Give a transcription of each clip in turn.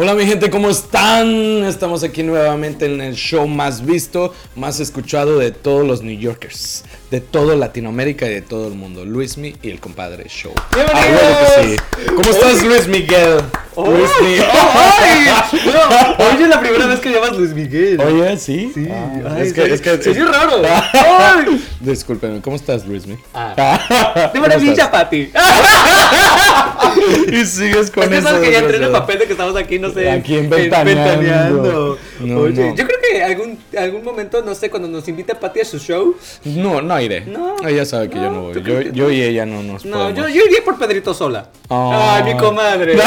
Hola mi gente, ¿cómo están? Estamos aquí nuevamente en el show más visto, más escuchado de todos los New Yorkers, de toda Latinoamérica y de todo el mundo. Luismi y el compadre show. ¡Bienvenidos! Ah, que sí. ¿Cómo estás Luis Miguel? Luis Miguel. ¡Ay! No, hoy es la primera vez que llamas Luis Miguel. Oye, ¿sí? Sí, Ah, ay, es que, sí. es que... Se oye raro. ¡Ay! Discúlpeme, ¿cómo estás Luismi? Ah. De ¿Cómo maravilla? Pati. Y sigues con Es que eso. sabes que ya entré en el papel de que estamos aquí, no sé. Aquí en Ventaneando. Ventaneando. No, Oye, no. yo creo que algún, algún momento, no sé, cuando nos invita Pati a su show. No, no iré. No. Ella sabe que yo No, voy. ¿tú Yo, y ella no nos No, yo, podemos. yo iría por Pedrito sola. Ah. Ay, mi comadre.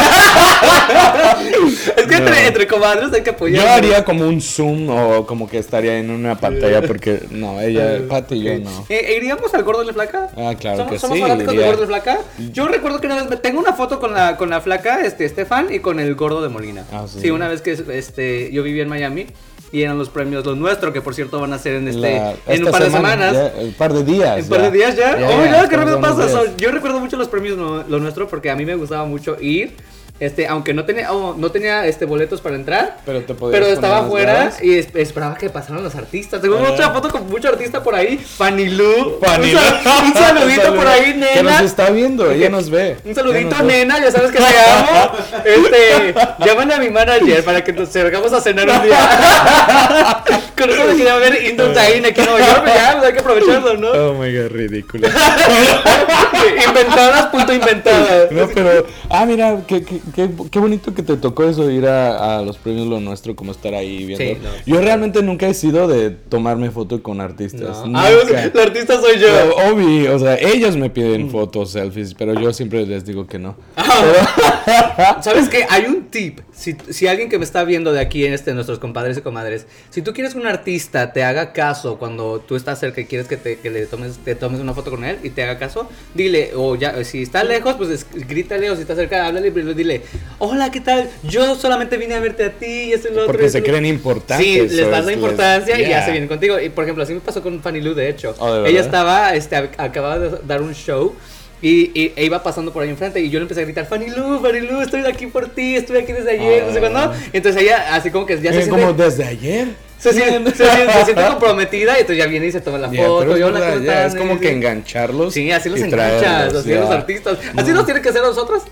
es que entre, entre comadres hay que apoyar. Yo haría como un zoom o como que estaría en una pantalla porque no, ella, Pati y yo no. Eh, ¿Iríamos al gordo de la flaca? Ah, claro ¿Somos, que somos sí, fanáticos del gordo de la flaca? Yo recuerdo que una vez me tengo una foto con la, con la flaca, este, Estefan, y con el gordo de Molina. Ah, sí. una vez que este, yo vivía en Miami y eran los premios los nuestros, que por cierto van a ser en este La- en un par de semana, semanas. ya, un par de días. ¿En un par de días ya? Ya, oh, ya, ya, qué rápido pasa. So, yo recuerdo mucho los premios lo, lo nuestro porque a mí me gustaba mucho ir. Este, aunque no tenía, oh, no tenía este, boletos para entrar, Pero te podías pero estaba afuera y es- esperaba que pasaran los artistas. Tengo Ah. mucha foto con mucho artista por ahí. Fanny Lu. Fanny un, sal- un saludito por ahí, nena. Que nos está viendo, ella nos ve. Un saludito, nena, ya sabes que te amo. Este, llámale a mi manager para que nos salgamos a cenar un día. Con eso me quería ver Indochine aquí en Nueva York, ya, pues hay que aprovecharlo, ¿no? Oh my god, ridículo. inventadas, punto inventadas. No, pero, ah, mira, qué, qué, qué, qué bonito que te tocó eso, ir a, a los premios Lo Nuestro, como estar ahí viendo. Sí, no. Yo realmente nunca he sido de tomarme foto con artistas. No. Ah, la artista soy yo. Pero, obvio, o sea, ellos me Mm. piden fotos, selfies, pero yo siempre les digo que no. ¿Sabes qué? Hay un tip. Si, si alguien que me está viendo de aquí, en este, nuestros compadres y comadres, si tú quieres que un artista te haga caso cuando tú estás cerca y quieres que, te, que le tomes, te tomes una foto con él y te haga caso, dile, o ya, si está lejos, pues es- grítale, o si está cerca, háblale y dile, hola, ¿qué tal? Yo solamente vine a verte a ti y y lo otro. Porque se creen importantes. Sí, les das es- la les- importancia y ya se vienen contigo. Y por ejemplo, así me pasó con Fanny Lu, de hecho. Oh. Ella estaba, este, ac- acababa de dar un show. Y, y- e iba pasando por ahí enfrente y yo le empecé a gritar, Fanny Lu, Fanny Lu, estoy aquí por ti, estoy aquí desde ayer, no sé Ah. cuándo. Entonces ella así como que ya se Eh, siente, como desde ayer. se, siente, se siente- se siente comprometida y entonces ya viene y se toma la Yeah, foto. es como que engancharlos. Sí, así los enganchas, así los artistas. ¿Así nos tienen que hacer a nosotros?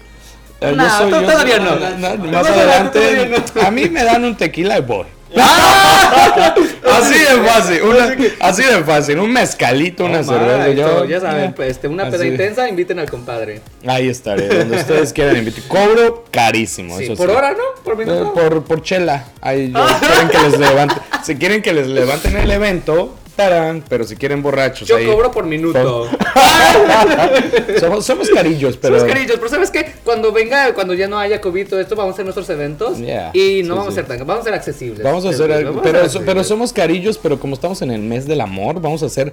Eh, No, yo soy- to- yo todavía no. Más Más adelante, a mí me dan un tequila y voy. ¡Ah! Así de fácil, una- así de fácil, un mezcalito, una Oh, cerveza. ya saben, pues, este, una peda intensa, inviten al compadre. Ahí estaré, donde ustedes quieran invitar. Cobro carísimo, Sí, eso por sí. hora, ¿no? Por Eh, minuto. por, por chela. Ahí yo- quieren que les levante. Si quieren que les levanten el evento, tarán. Pero si quieren borrachos, Yo ahí. cobro por minuto. Somos, somos carillos, pero. Somos carillos, pero ¿sabes qué? Cuando venga, cuando ya no haya COVID, todo esto, vamos a hacer nuestros eventos Yeah, y no sí, vamos sí. a ser tan, vamos a ser accesibles. Vamos a pero, ser pero accesibles. somos carillos, pero como estamos en el mes del amor, vamos a hacer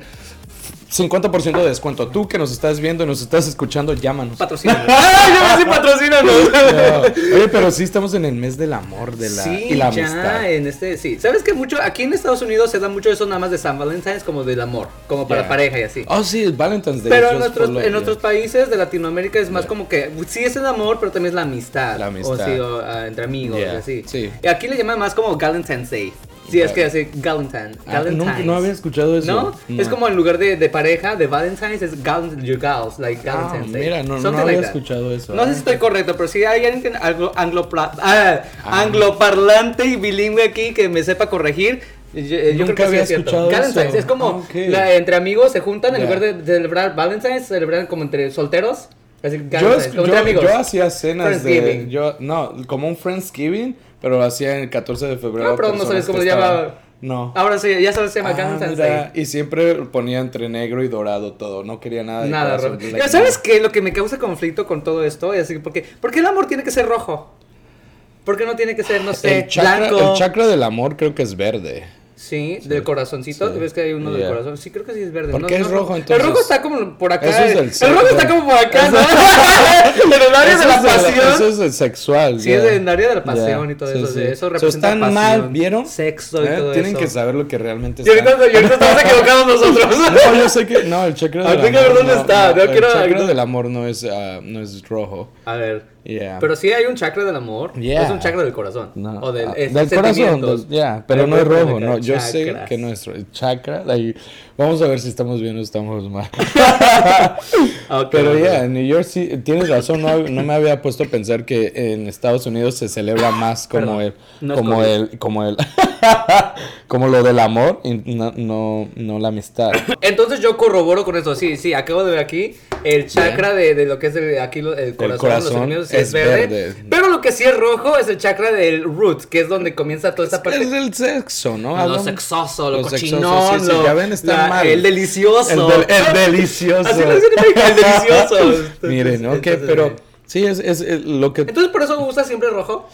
50% de descuento. Tú que nos estás viendo y nos estás escuchando, llámanos. Patrocínanos. ¡Ay, yo me sí, patrocínanos! No. Oye, pero sí estamos en el mes del amor de la, Sí, y la ya, amistad. en este, sí. ¿Sabes que mucho, aquí en Estados Unidos se da mucho eso nada más de San Valentín como del amor, como para Yeah. pareja y así. Oh, sí, el Valentine's Day. Pero en love, en otros países de Latinoamérica es más como que sí es el amor, pero también es la amistad. La amistad. O sí, o, ah, entre amigos, Yeah, y así. sí. Y aquí le llaman más como Valentine's Day. Sí, es que así, Galentine. Ah, no, no había escuchado eso. ¿No? Es como en lugar de, de pareja, de Valentine's, es Galent, your gals, like Ah, Galentine's Day. mira, no, no había like escuchado eso. No sé si estoy correcto, pero si hay alguien que anglo, anglo- ah, angloparlante y bilingüe aquí que me sepa corregir. Yo, yo creo Nunca que sí había es cierto. escuchado Galentine's, eso. es como Ah, ok. la- entre amigos se juntan en Ya. lugar de celebrar Valentine's, celebran como entre solteros. Así, Yo, yo, amigos. yo hacía cenas de. Yo, no, como un Friendsgiving, pero lo hacía el 14 de febrero. No, pero no sabes cómo se llama. No. Ahora sí, ya sabes, se llama Ah, y siempre ponía entre negro y dorado todo. No quería nada de Nada rojo. like, ¿Sabes qué? Lo que me causa conflicto con todo esto es así, porque, ¿por qué el amor tiene que ser rojo? ¿Por qué no tiene que ser, no sé, El chakra, blanco? el chakra del amor creo que es verde. Sí, del corazoncito. Sí. ¿Ves que hay uno del Yeah. corazón? Sí, creo que sí es verde. ¿Por No, qué es no, rojo, no. entonces? El rojo está como por acá. Eso es del el sexo. rojo está como por acá, ¿no? en el área de Eso la es el- pasión. Eso es el sexual. Sí, ya. es en el área de la pasión y todo sí, eso. sí. de Eso So, representa están pasión, mal, ¿vieron? Sexo y Eh, todo Tienen eso. que saber lo que realmente Y ahorita, está. y ahorita estamos equivocados nosotros. No, yo sé que. No, el chakra del amor. ver dónde está, no, el quiero- chakra del amor no es, ah, no es rojo. A ver. Yeah. Pero sí hay un chakra del amor. Yeah. Es un chakra del corazón. No, O del, ah, es- del corazón, del- ya, pero no es rojo, no, yo sé que nuestro chakra, ahí, vamos a ver si estamos bien o estamos mal. Pero ya, en New York sí, tienes razón, no, no me había puesto a pensar que en Estados Unidos se celebra más como el, no como el, como el, como lo del amor y no, no, no la amistad. Entonces yo corroboro con eso. Sí, sí, acabo de ver aquí el chakra de, de lo que es el, aquí lo- el corazón, corazón los sí es es verde, verde. Pero lo que sí es rojo es el chakra del root, que es donde comienza toda esta parte. Es el sexo, ¿no? Lo sexoso, lo Lo sexoso, cochinón, sí, sí, ya ven, está la- mal. el delicioso. El, del- el delicioso. Así lo dicen el delicioso. Miren, ok, entonces, pero sí, es, es, es lo que... Entonces por eso usa siempre rojo.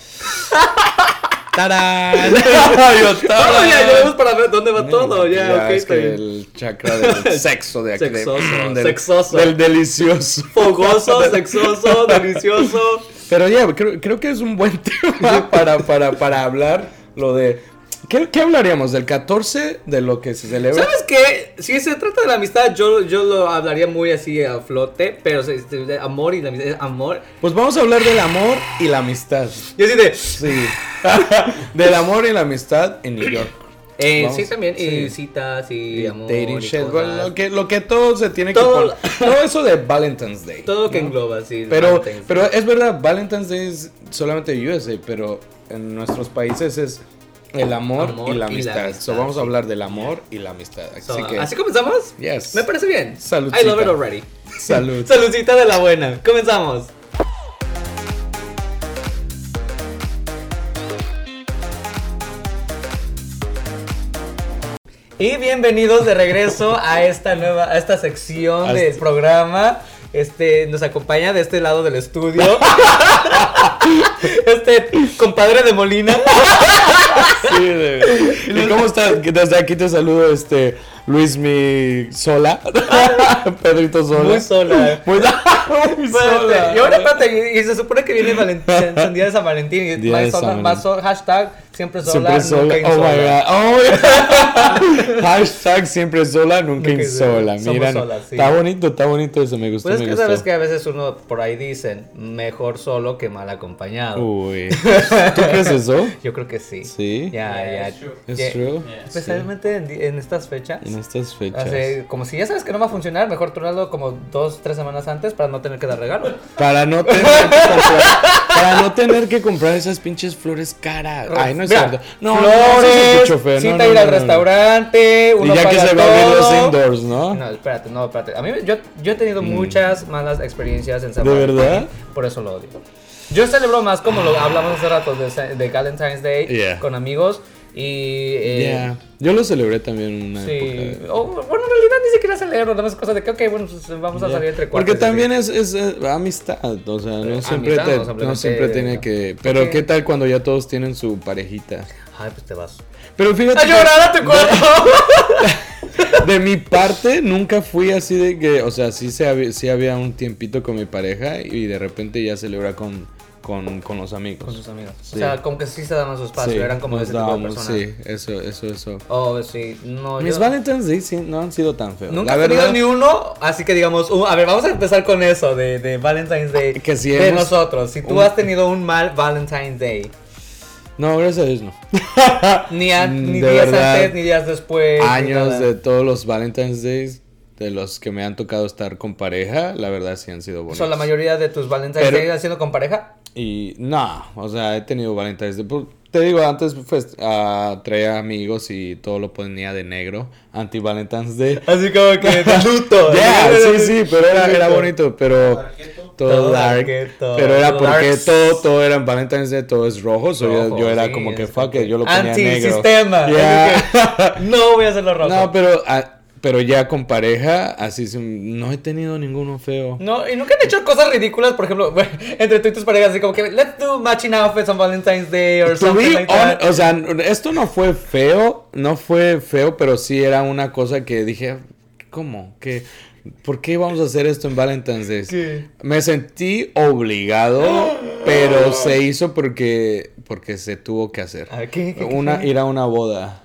¡Tarán! Yo, Oh, ya, ya vemos para ver dónde va todo. Ya, ok, es está que bien. el chakra del sexo de aquí. de- Sexoso, del, sexoso. Del delicioso. Fogoso, sexoso, delicioso. Pero ya, creo, creo que es un buen tema para, para, para hablar lo de... ¿Qué, ¿Qué hablaríamos? ¿Del 14? ¿De lo que se celebra? ¿Sabes qué? Si se trata de la amistad, yo, yo lo hablaría muy así a flote, pero si- de amor y la amistad, amor. Pues vamos a hablar del amor y la amistad. Yo sí de... Sí. del amor y la amistad en New York. Eh, sí, también, sí. y citas y, Y amor dating y shit, bueno, lo que, lo que todo se tiene que Todo- poner. Todo eso de Valentine's Day. Todo lo que ¿no? engloba, sí. Pero, pero es verdad, Valentine's Day es solamente USA, pero en nuestros países es el amor, Amor y la y la amistad. So, vamos a hablar del amor y la amistad. Así So, que, ¿Así comenzamos? Yes. Me parece bien. Saludcita. I love it already. salud. Saludcita de la buena. Comenzamos. Y bienvenidos de regreso a esta nueva, a esta sección A del programa. Este nos acompaña de este lado del estudio. este compadre de Molina. Sí, de- ¿Y cómo estás? Desde aquí te saludo, este, Luis mi sola. Pedrito sola. Muy sola. Muy, muy Espérate, sola. Y ahora espérate, y, y se supone que viene Valentín, San Día de San Valentín y Día más de sola, San más so- hashtag siempre sola, Siempre nunca sola. Oh my insola. god. Oh, Hashtag siempre sola, nunca Nunca insola. Mira, sí. está bonito, está bonito eso. Me gustó, Pues es me que gustó. sabes que a veces uno por ahí dicen mejor solo que mal acompañado. Uy. ¿Tú crees eso? Yo creo que sí. Sí. Ya, Yeah, ya. true. ¿Es true? Especialmente en, en estas fechas. En estas fechas. Hace- como si ya sabes que no va a funcionar, mejor tronarlo como dos, tres semanas antes para no tener que dar regalo. Para no tener que comprar, para no tener que comprar esas pinches flores caras. Ay, no es Mira, cierto. No, flores, no. No, cita no, ir al restaurante, uno Y ya que se va a los indoors, ¿no? No, espérate, no, espérate. A mí, yo, yo he tenido muchas malas experiencias en San Mm. ¿De verdad? Por eso lo odio. Yo celebro más como lo hablamos hace rato de, de Valentine's Day Yeah. con amigos y... eh, Ya. Yo lo celebré también una Sí, época. o, bueno, en realidad ni siquiera celebro, nada más cosa de que, ok, bueno, pues vamos a salir entre cuatro. Porque también es, es, amistad, o sea, no siempre, amistad, te- no tiene que... Pero ¿qué tal cuando ya todos tienen su parejita? Ay, pues te vas. Pero fíjate... ¡A que- llorar a tu cuarto! De mi parte, nunca fui así de que, o sea, sí, se había, sí había un tiempito con mi pareja y de repente ya celebra con, con, con los amigos. Con sus amigos. Sí. O sea, como que sí se daban su espacio, Sí, eran como ese tipo de dábamos, personas. Sí, eso, eso, eso. Oh, sí, no, Mis yo- Valentine's Day sí, no han sido tan feos. Nunca La he tenido verdad, ni uno, así que digamos, uh, a ver, vamos a empezar con eso de, de Valentine's Day. Que si de hemos- nosotros. Si tú un- has tenido un mal Valentine's Day, No, gracias a Dios no. ni, a- ni días verdad, antes, ni días después. Años de todos los Valentine's Days, de los que me han tocado estar con pareja, la verdad sí han sido bonitos. ¿Son la mayoría de tus Valentine's Pero- Day haciendo con pareja? Y no, o sea, he tenido Valentine's Day. Pues, Te digo, antes pues, ah, traía amigos y todo lo ponía de negro, anti-Valentine's Day. Así como que de luto. Ya, sí, sí, pero era, era bonito, pero Darketo. todo Todo dark. darketo, Pero era porque darks. todo, todo era en Valentine's Day, todo es rojo, so yo- Rojo, yo, era sí, como que fuck it, yo lo ponía negro. Antisistema. Que, no voy a hacerlo rojo. No, pero, ah, pero ya con pareja, así sí, no he tenido ninguno feo. No, y nunca han hecho cosas ridículas, por ejemplo, entre tú y tus parejas, así como que let's do matching outfits on Valentine's Day or something like that. o sea, esto no fue feo, no fue feo, pero sí era una cosa que dije, ¿cómo? ¿Qué? ¿Por qué vamos a hacer esto en Valentine's Day? ¿Qué? Me sentí obligado, pero se hizo porque, porque se tuvo que hacer. ¿qué? ¿Qué- Una, ir a una boda.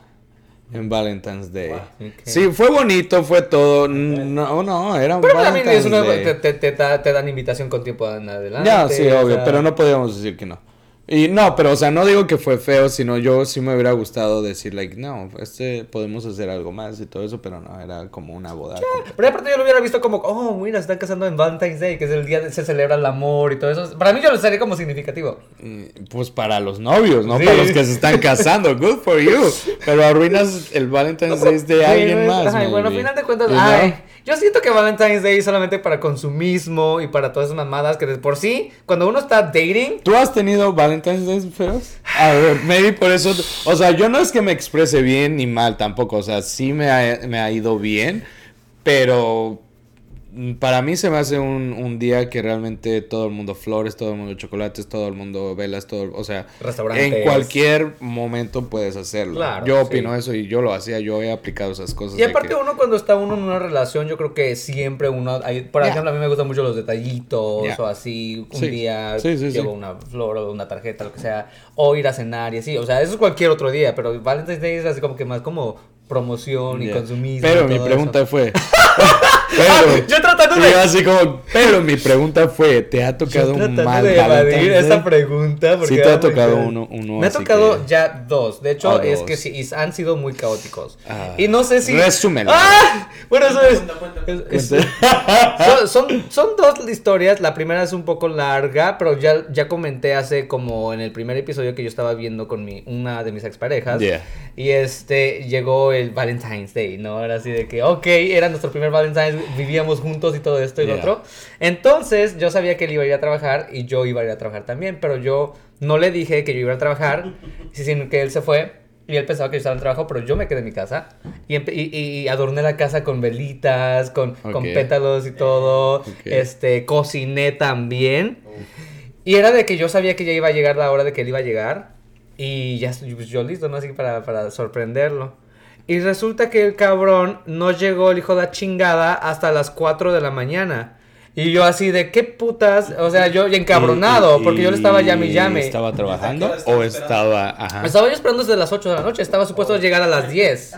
En Valentine's Day. Wow. Ok. Sí, fue bonito, fue todo. No, no, era un Pero también Valentine's es una, Day. te, te, te da- te dan invitación con tiempo en adelante. Ya, sí, o obvio, sea, pero no podíamos decir que no. Y no, pero o sea, no digo que fue feo, sino yo sí me hubiera gustado decir, like, no, este podemos hacer algo más y todo eso, pero no, era como una boda. completa. Pero aparte yo lo hubiera visto como, oh, mira, se están casando en Valentine's Day, que es el día de se celebra el amor y todo eso. Para mí yo lo sería como significativo. Y, Pues para los novios, no Sí. para los que se están casando. Good for you. Pero arruinas el Valentine's Day de alguien más. ay, bueno, al final de cuentas? Yo siento que Valentine's Day es solamente para consumismo y para todas esas mamadas que de por sí, cuando uno está dating, ¿Tú has tenido Valentine's Days feos? A ver, maybe por eso. O sea, yo no es que me exprese bien ni mal tampoco. O sea, sí me ha, me ha ido bien. Pero para mí se me hace un, un día que realmente todo el mundo flores, todo el mundo chocolates, todo el mundo velas, todo. O sea, Restaurantes. en cualquier momento puedes hacerlo. Claro, yo sí. opino eso y yo lo hacía. Yo he aplicado esas cosas. Y aparte que- uno cuando está uno en una relación, yo creo que siempre uno, hay- por ejemplo, a mí me gustan mucho los detallitos o así, un Sí. día Sí, sí, llevo sí. una flor o una tarjeta, lo que sea, o ir a cenar y así, o sea, eso es cualquier otro día, pero Valentine's Day es así como que más como promoción y consumismo. Pero y mi pregunta eso. fue. Ah, pero, yo tratando de... yo así como, pero mi pregunta fue, ¿te ha yo tocado un tratando mal de evadir esa pregunta. porque Sí te ha tocado uno- uno Me ha tocado que- ya dos. De hecho, Ah, es dos. que sí, y han sido muy caóticos. Ah. y no sé si. Resúmelo. ¡Ah! Bueno, eso es- son, son, son dos historias. La primera es un poco larga, pero ya, ya comenté hace como en el primer episodio que yo estaba viendo con mi, una de mis exparejas. Yeah. Y este llegó el Valentine's Day, ¿no? Era así de que, ok, era nuestro primer Valentine's, vivíamos juntos y todo esto y lo Yeah. otro. Entonces yo sabía que él iba a ir a trabajar y yo iba a ir a trabajar también, pero yo no le dije que yo iba a trabajar, sino que él se fue. Y él pensaba que yo estaba en trabajo, pero yo me quedé en mi casa. Y, y, y adorné la casa con velitas, con, con pétalos y todo. Este, cociné también. Y era de que yo sabía que ya iba a llegar la hora de que él iba a llegar. Y ya yo listo, ¿no? Así para, para sorprenderlo. Y resulta que el cabrón no llegó el hijo de la chingada hasta las 4 de la mañana. Y yo así de qué putas, o sea, yo encabronado, Y- y- porque yo le estaba llame y llame. ¿Estaba trabajando ¿A qué hora estaba o esperando? estaba.? Ajá. Estaba yo esperando desde las 8 de la noche, estaba supuesto llegar a las 10.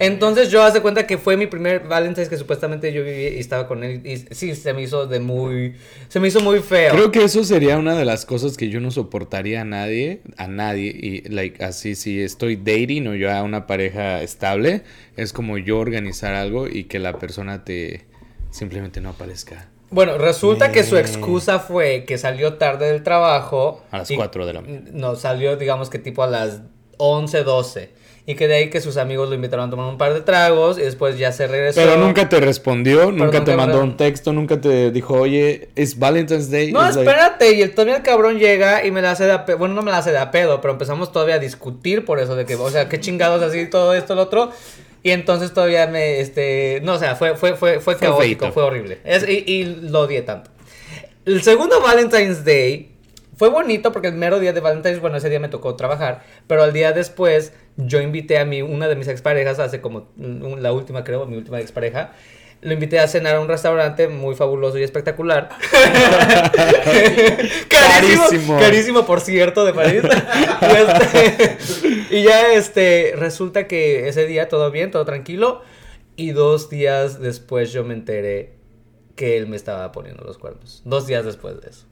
Entonces yo hace cuenta que fue mi primer Valentine's que supuestamente yo viví y estaba con él y sí, se me hizo de muy, se me hizo muy feo. Creo que eso sería una de las cosas que yo no soportaría a nadie, a nadie, y like así si estoy dating o yo a una pareja estable, es como yo organizar algo y que la persona te simplemente no aparezca Bueno, resulta que su Eh. excusa fue que salió tarde del trabajo. a las y- 4 de la mañana. No, salió digamos que tipo a las 11, 12. Y que de ahí que sus amigos lo invitaron a tomar un par de tragos y después ya se regresó. Pero nunca te respondió, nunca nunca te mandó un texto, nunca te dijo, oye, es Valentine's Day. No, like- espérate, y el, todavía el cabrón llega y me la hace de a pedo, bueno, no me la hace de a pedo, pero empezamos todavía a discutir por eso de que, o sea, qué chingados así, todo esto, lo otro, y entonces todavía me, este, no, o sea, fue, fue, fue, fue caótico, fue horrible, es, y, y lo odié tanto. El segundo Valentine's Day fue bonito porque el mero día de Valentine's, bueno, ese día me tocó trabajar, pero al día después yo invité a mi, una de mis exparejas, hace como la última creo, mi última expareja, lo invité a cenar a un restaurante muy fabuloso y espectacular. carísimo, Carísimo. carísimo, por cierto, de París. y, este, y ya este, resulta que ese día todo bien, todo tranquilo. Y dos días después yo me enteré que él me estaba poniendo los cuernos. Dos días después de eso.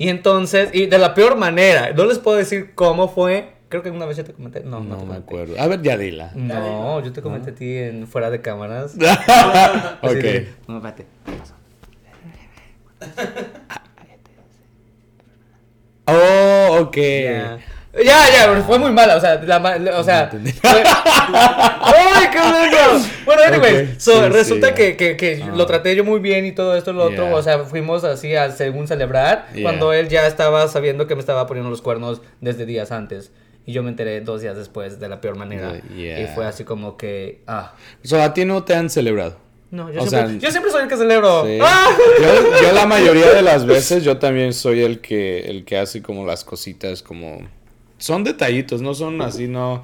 Y entonces, y de la peor manera, no les puedo decir cómo fue. Creo que una vez yo te comenté. No, no, No te me comenté. acuerdo. A ver, ya dila. No, yo te comenté a ti en fuera de cámaras. ok. De, no, espérate. Oh, ok. Ya. Ya, fue muy mala, o sea, la, o sea, No entendí. fue- ¡Ay, qué bueno! Bueno, anyway, Ok, so, sí, resulta sí, que, que, que Ah. lo traté yo muy bien y todo esto y lo otro, o sea, fuimos así a según celebrar, Yeah. cuando él ya estaba sabiendo que me estaba poniendo los cuernos desde días antes. Y yo me enteré dos días después de la peor manera. Yeah. Y fue así como que, ah, So, a ti no te han celebrado. no, yo, O siempre, sea, yo siempre soy el que celebro. Sí. ¡Ah! Yo, yo la mayoría de las veces yo también soy el que el que hace como las cositas como son detallitos, no son así no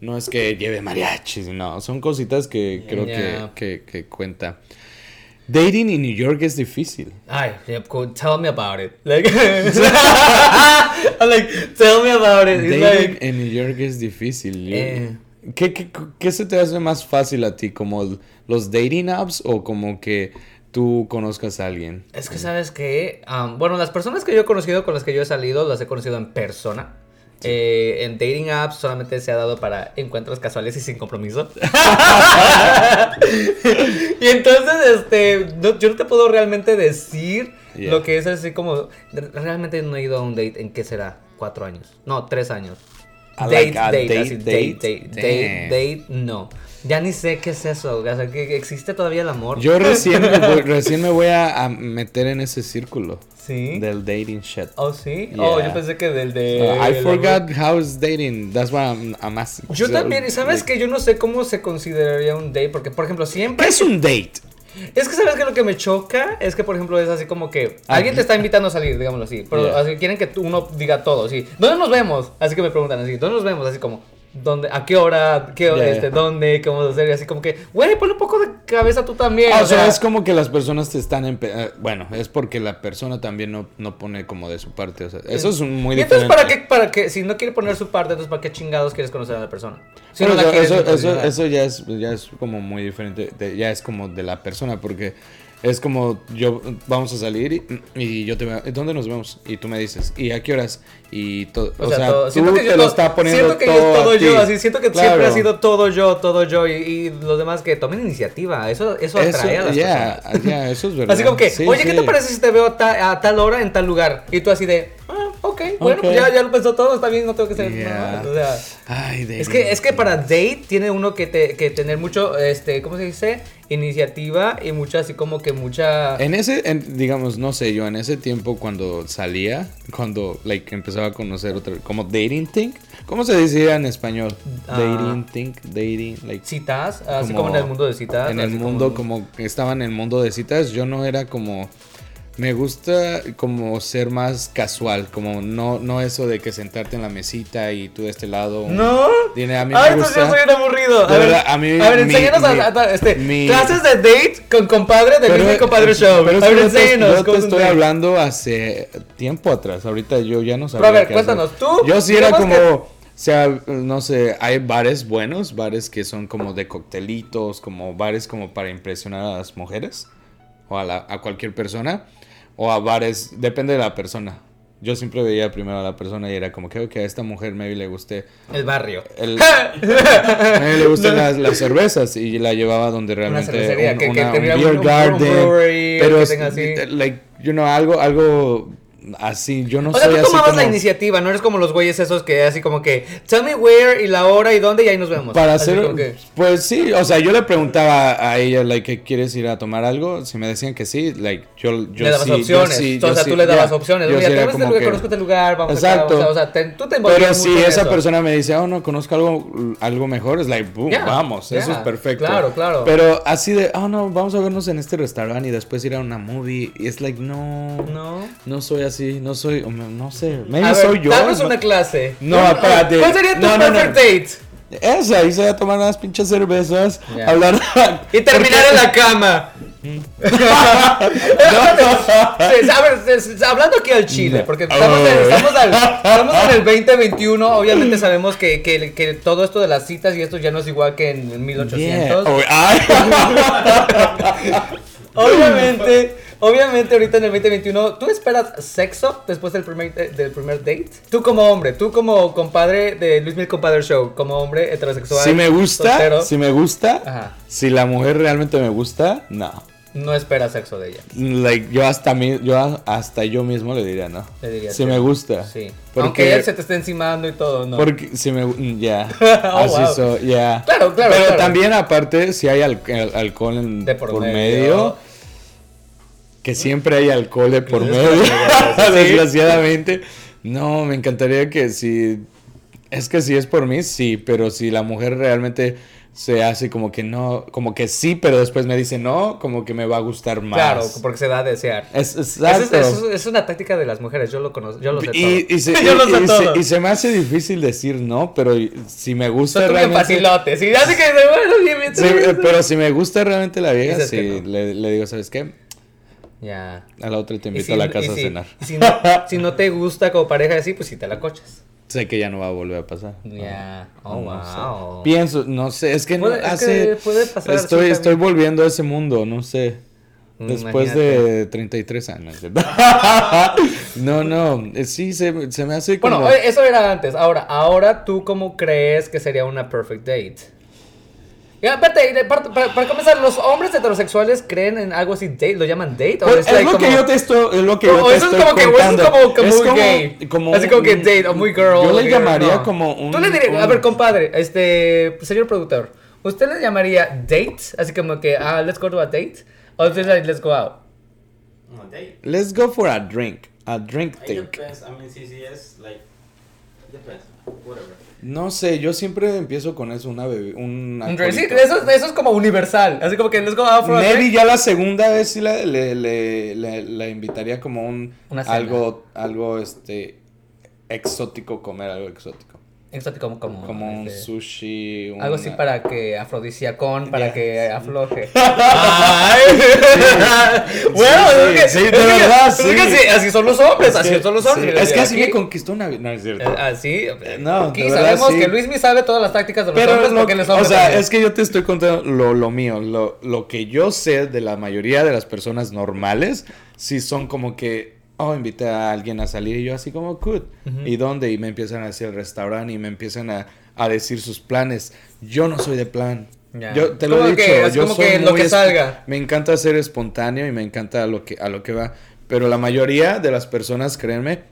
no es que lleve mariachis, no, son cositas que creo Yeah. que, que, que cuenta. Dating en New York es difícil. Ay, tell me about it. Like, I'm like, tell me about it. It's Dating like, en New York es difícil. Eh, ¿Qué, qué, qué se te hace más fácil a ti? ¿Como los dating apps o como que tú conozcas a alguien? Es que sabes que, am, bueno, las personas que yo he conocido, con las que yo he salido, las he conocido en persona. Eh, en dating apps solamente se ha dado para encuentros casuales y sin compromiso. y entonces, este, no- yo no te puedo realmente decir Yeah. lo que es así como, realmente no he ido a un date en qué será, cuatro años, no, tres años. Date, like date, date, date. date, date, Damn. date, no. Ya ni sé qué es eso, o sea, que existe todavía el amor. Yo recién me voy, recién me voy a, a meter en ese círculo Sí. del dating shit. Oh, sí. Oh, yo pensé que del de. Uh, I forgot how is dating. That's why I'm, I'm asking. Yo So, también, y sabes like, que yo no sé cómo se consideraría un date, porque por ejemplo, siempre. ¿Qué es un date? Es que sabes que lo que me choca es que, por ejemplo, es así como que Ah. alguien te está invitando a salir, digámoslo así, pero Yeah. así quieren que uno diga todo. ¿Dónde nos vemos? Así que me preguntan así, ¿dónde nos vemos? Así como, ¿dónde? ¿A qué hora? ¿Qué, Yeah. este, ¿Dónde? ¿Qué vamos a hacer? Y así como que, güey, ponle un poco de cabeza tú también. Ah, o sea, es como que las personas te están... empe- eh, bueno, es porque la persona también no, no pone como de su parte. O sea, eso es muy y entonces. ¿para qué, para qué? Si no quiere poner su parte, entonces, ¿para qué chingados quieres conocer a la persona? Si Pero no la eso, eso, eso ya es ya es como muy diferente, de- ya es como de la persona, porque es como yo vamos a salir y, y yo te veo, ¿dónde nos vemos? Y tú me dices, ¿y a qué horas? Y todo, O, sea, todo- tú te lo todo- estás poniendo siento que yo todo, todo a ti. yo, así siento que Claro. siempre ha sido todo yo, todo yo y, y los demás que tomen iniciativa, eso eso Eso, atrae a las ya, personas. ya, eso es verdad. Así como que, Sí, oye, ¿qué te parece si te veo ta- a tal hora en tal lugar? Y tú así de, ah, ok, bueno, pues ya, ya lo pensó todo, está bien, no tengo que ser Yeah. nada más", o sea, Ay, es que, es que para date tiene uno que, te- que tener mucho, este, ¿cómo se dice? Iniciativa y mucha, así como que mucha... En ese, en- digamos, no sé, yo en ese tiempo cuando salía, cuando, like, empezaba a conocer otra, como dating thing, ¿cómo se decía en español? Ah. Dating thing, dating, like, Citas, así como como en el mundo de citas. en el mundo, como que estaba en el mundo de citas, yo no era como, me gusta como ser más casual, como no, no eso de que sentarte en la mesita y tú de este lado. ¿No? Tiene, a mí Ay, me entonces yo gusta. soy un aburrido. De a ver, a mí a ver, enséñanos a- mi- a, a- este, mi- clases de date con compadre de Luis mi compadre show. pero a ver, enséñanos. Yo te ¿cómo es un estoy date? hablando hace tiempo atrás. Ahorita yo ya no sabía. Pero a ver, qué hacer. cuéntanos, tú, Yo sí era como. que- O sea, no sé, hay bares buenos, bares que son como de coctelitos, como bares como para impresionar a las mujeres o a, la- a cualquier persona, o a bares, depende de la persona. Yo siempre veía primero a la persona y era como que, ok, a esta mujer maybe le guste El barrio. el, mí le gustan las, las cervezas y la llevaba donde realmente cervecería, un, que- que una- un tuviera beer un- garden, brewery, pero que así. like you know algo algo así yo no o sea, soy tú así tomabas como la iniciativa, no eres como los güeyes esos que así como que, tell me where y la hora y dónde y ahí nos vemos. para Así hacer que- pues sí o sea yo le preguntaba a ella like ¿qué quieres ir a tomar algo si me decían que sí like yo yo le dabas sí, yo opciones. sí, o yo sea, sí, tú le dabas ya, opciones. yo Mira, te este lugar, que- conozco este lugar, vamos Exacto. acá. O sea, sea, te- tú te pero si esa eso. persona me dice, oh no, conozco algo, algo mejor, es like, boom, vamos, eso es perfecto. claro, claro. Pero así de, oh no, vamos a vernos en este restaurante y después ir a una movie, y es like, no, No. no soy así, no soy, no sé, A ver, soy yo. danos no- una clase. No, ¿Cuál- espérate. ¿Cuál sería tu No, no, no. perfect date? Esa, irse a tomar unas pinches cervezas, hablar. Y terminar en la cama. Hablando aquí al Chile, porque estamos, en, Oh. estamos al- estamos en el 2021, obviamente sabemos que, que, que todo esto de las citas y esto ya no es igual que en el Yeah. 1800. Oh, ay. Obviamente, obviamente ahorita en el 2021, ¿tú esperas sexo después del primer, del primer date? Tú como hombre, tú como compadre de Luis Mil Compadre Show, como hombre heterosexual. si me gusta, soltero, si me gusta, Ajá. si la mujer realmente me gusta, no. no esperas sexo de ella. Like, yo hasta mí, yo hasta yo mismo le diría no. Le dirías si me gusta. Sí. Porque, Aunque él se te esté encimando y todo, ¿no? porque si me ya. Oh, así wow. so- ya. Claro, claro, Pero claro. también aparte si hay al- al- alcohol en- De por por, medio. medio. Que siempre hay alcohol de por medio, Sí. desgraciadamente. No, me encantaría que si es que si es por mí, sí, pero si la mujer realmente se hace como que no, como que sí, pero después me dice no, como que me va a gustar más. Claro, porque se da a desear. Es, es, exacto. eso es- es una táctica de las mujeres, yo lo conozco, yo lo sé Y, todo. y se, yo lo y- sé y todo. se- y se me hace difícil decir no, pero si me gusta Son bien realmente. facilotes. Y así que, bueno, bien, bien, Sí, bien, bien. pero si me gusta realmente la vieja, sí, no. le, le digo, ¿sabes qué? Ya. A la otra te invito si- a la casa a cenar. si no, si no te gusta como pareja así, pues si te la coches. sé que ya no va a volver a pasar. Ya. Oh, No sé. wow. Pienso, no sé, es que no es hace. que puede pasar, estoy, estoy volviendo a ese mundo, no sé. Después de 33 años. no, no, eh, sí, se, se me hace como. Bueno, oye, eso era antes. Ahora, ahora tú cómo crees que sería una perfect date? Ya, espérate, de parte- para, para comenzar, ¿los hombres heterosexuales creen en algo así date? ¿Lo llaman date? ¿O Pero es es like lo que como- yo te estoy, es lo que yo o te eso es estoy como que, o eso es contando. como, como Es muy gay. como Así como que date o muy girl. Yo le que- llamaría no. como un. Tú le dirías, a un- ver, compadre, este, señor productor, ¿usted le llamaría date? Así como que, ah, let's go to a date. O usted like, let's go out. No, date. Let's go for a drink. A drink It take. depends. I mean, CCS, like, depends. Whatever. No sé, yo siempre empiezo con eso, una bebida. Un. Sí, eso, eso es como universal. Así como que let's go out for a Maybe drink. ya la segunda vez sí la, le, le, le- la invitaría como un Una algo, algo este exótico, comer algo exótico. Exótico como, Como un este, sushi. Algo así para que afrodisíacón, para que sí. afloje. Ay. bueno, Sí, es que, sí, de es verdad, es que sí. así, son los hombres, Es así que- son los sí, hombres. es que así me conquistó una. No, es cierto. eh, Así, No, aquí de verdad, sabemos sí. que Luis sabe todas las tácticas de los Pero hombres lo- porque él es o sea, también. es que yo te estoy contando lo, lo mío, lo, lo que yo sé de la mayoría de las personas normales, si son como que, oh, invité a alguien a salir y yo así como, good. ¿Y dónde? Y me empiezan a decir el restaurante y me empiezan a, a decir sus planes. Yo no soy de plan. Ya. Yo te lo he que- dicho, es yo como soy que lo que salga. Me encanta ser espontáneo y me encanta a lo que, a lo que va. Pero la mayoría de las personas, créanme,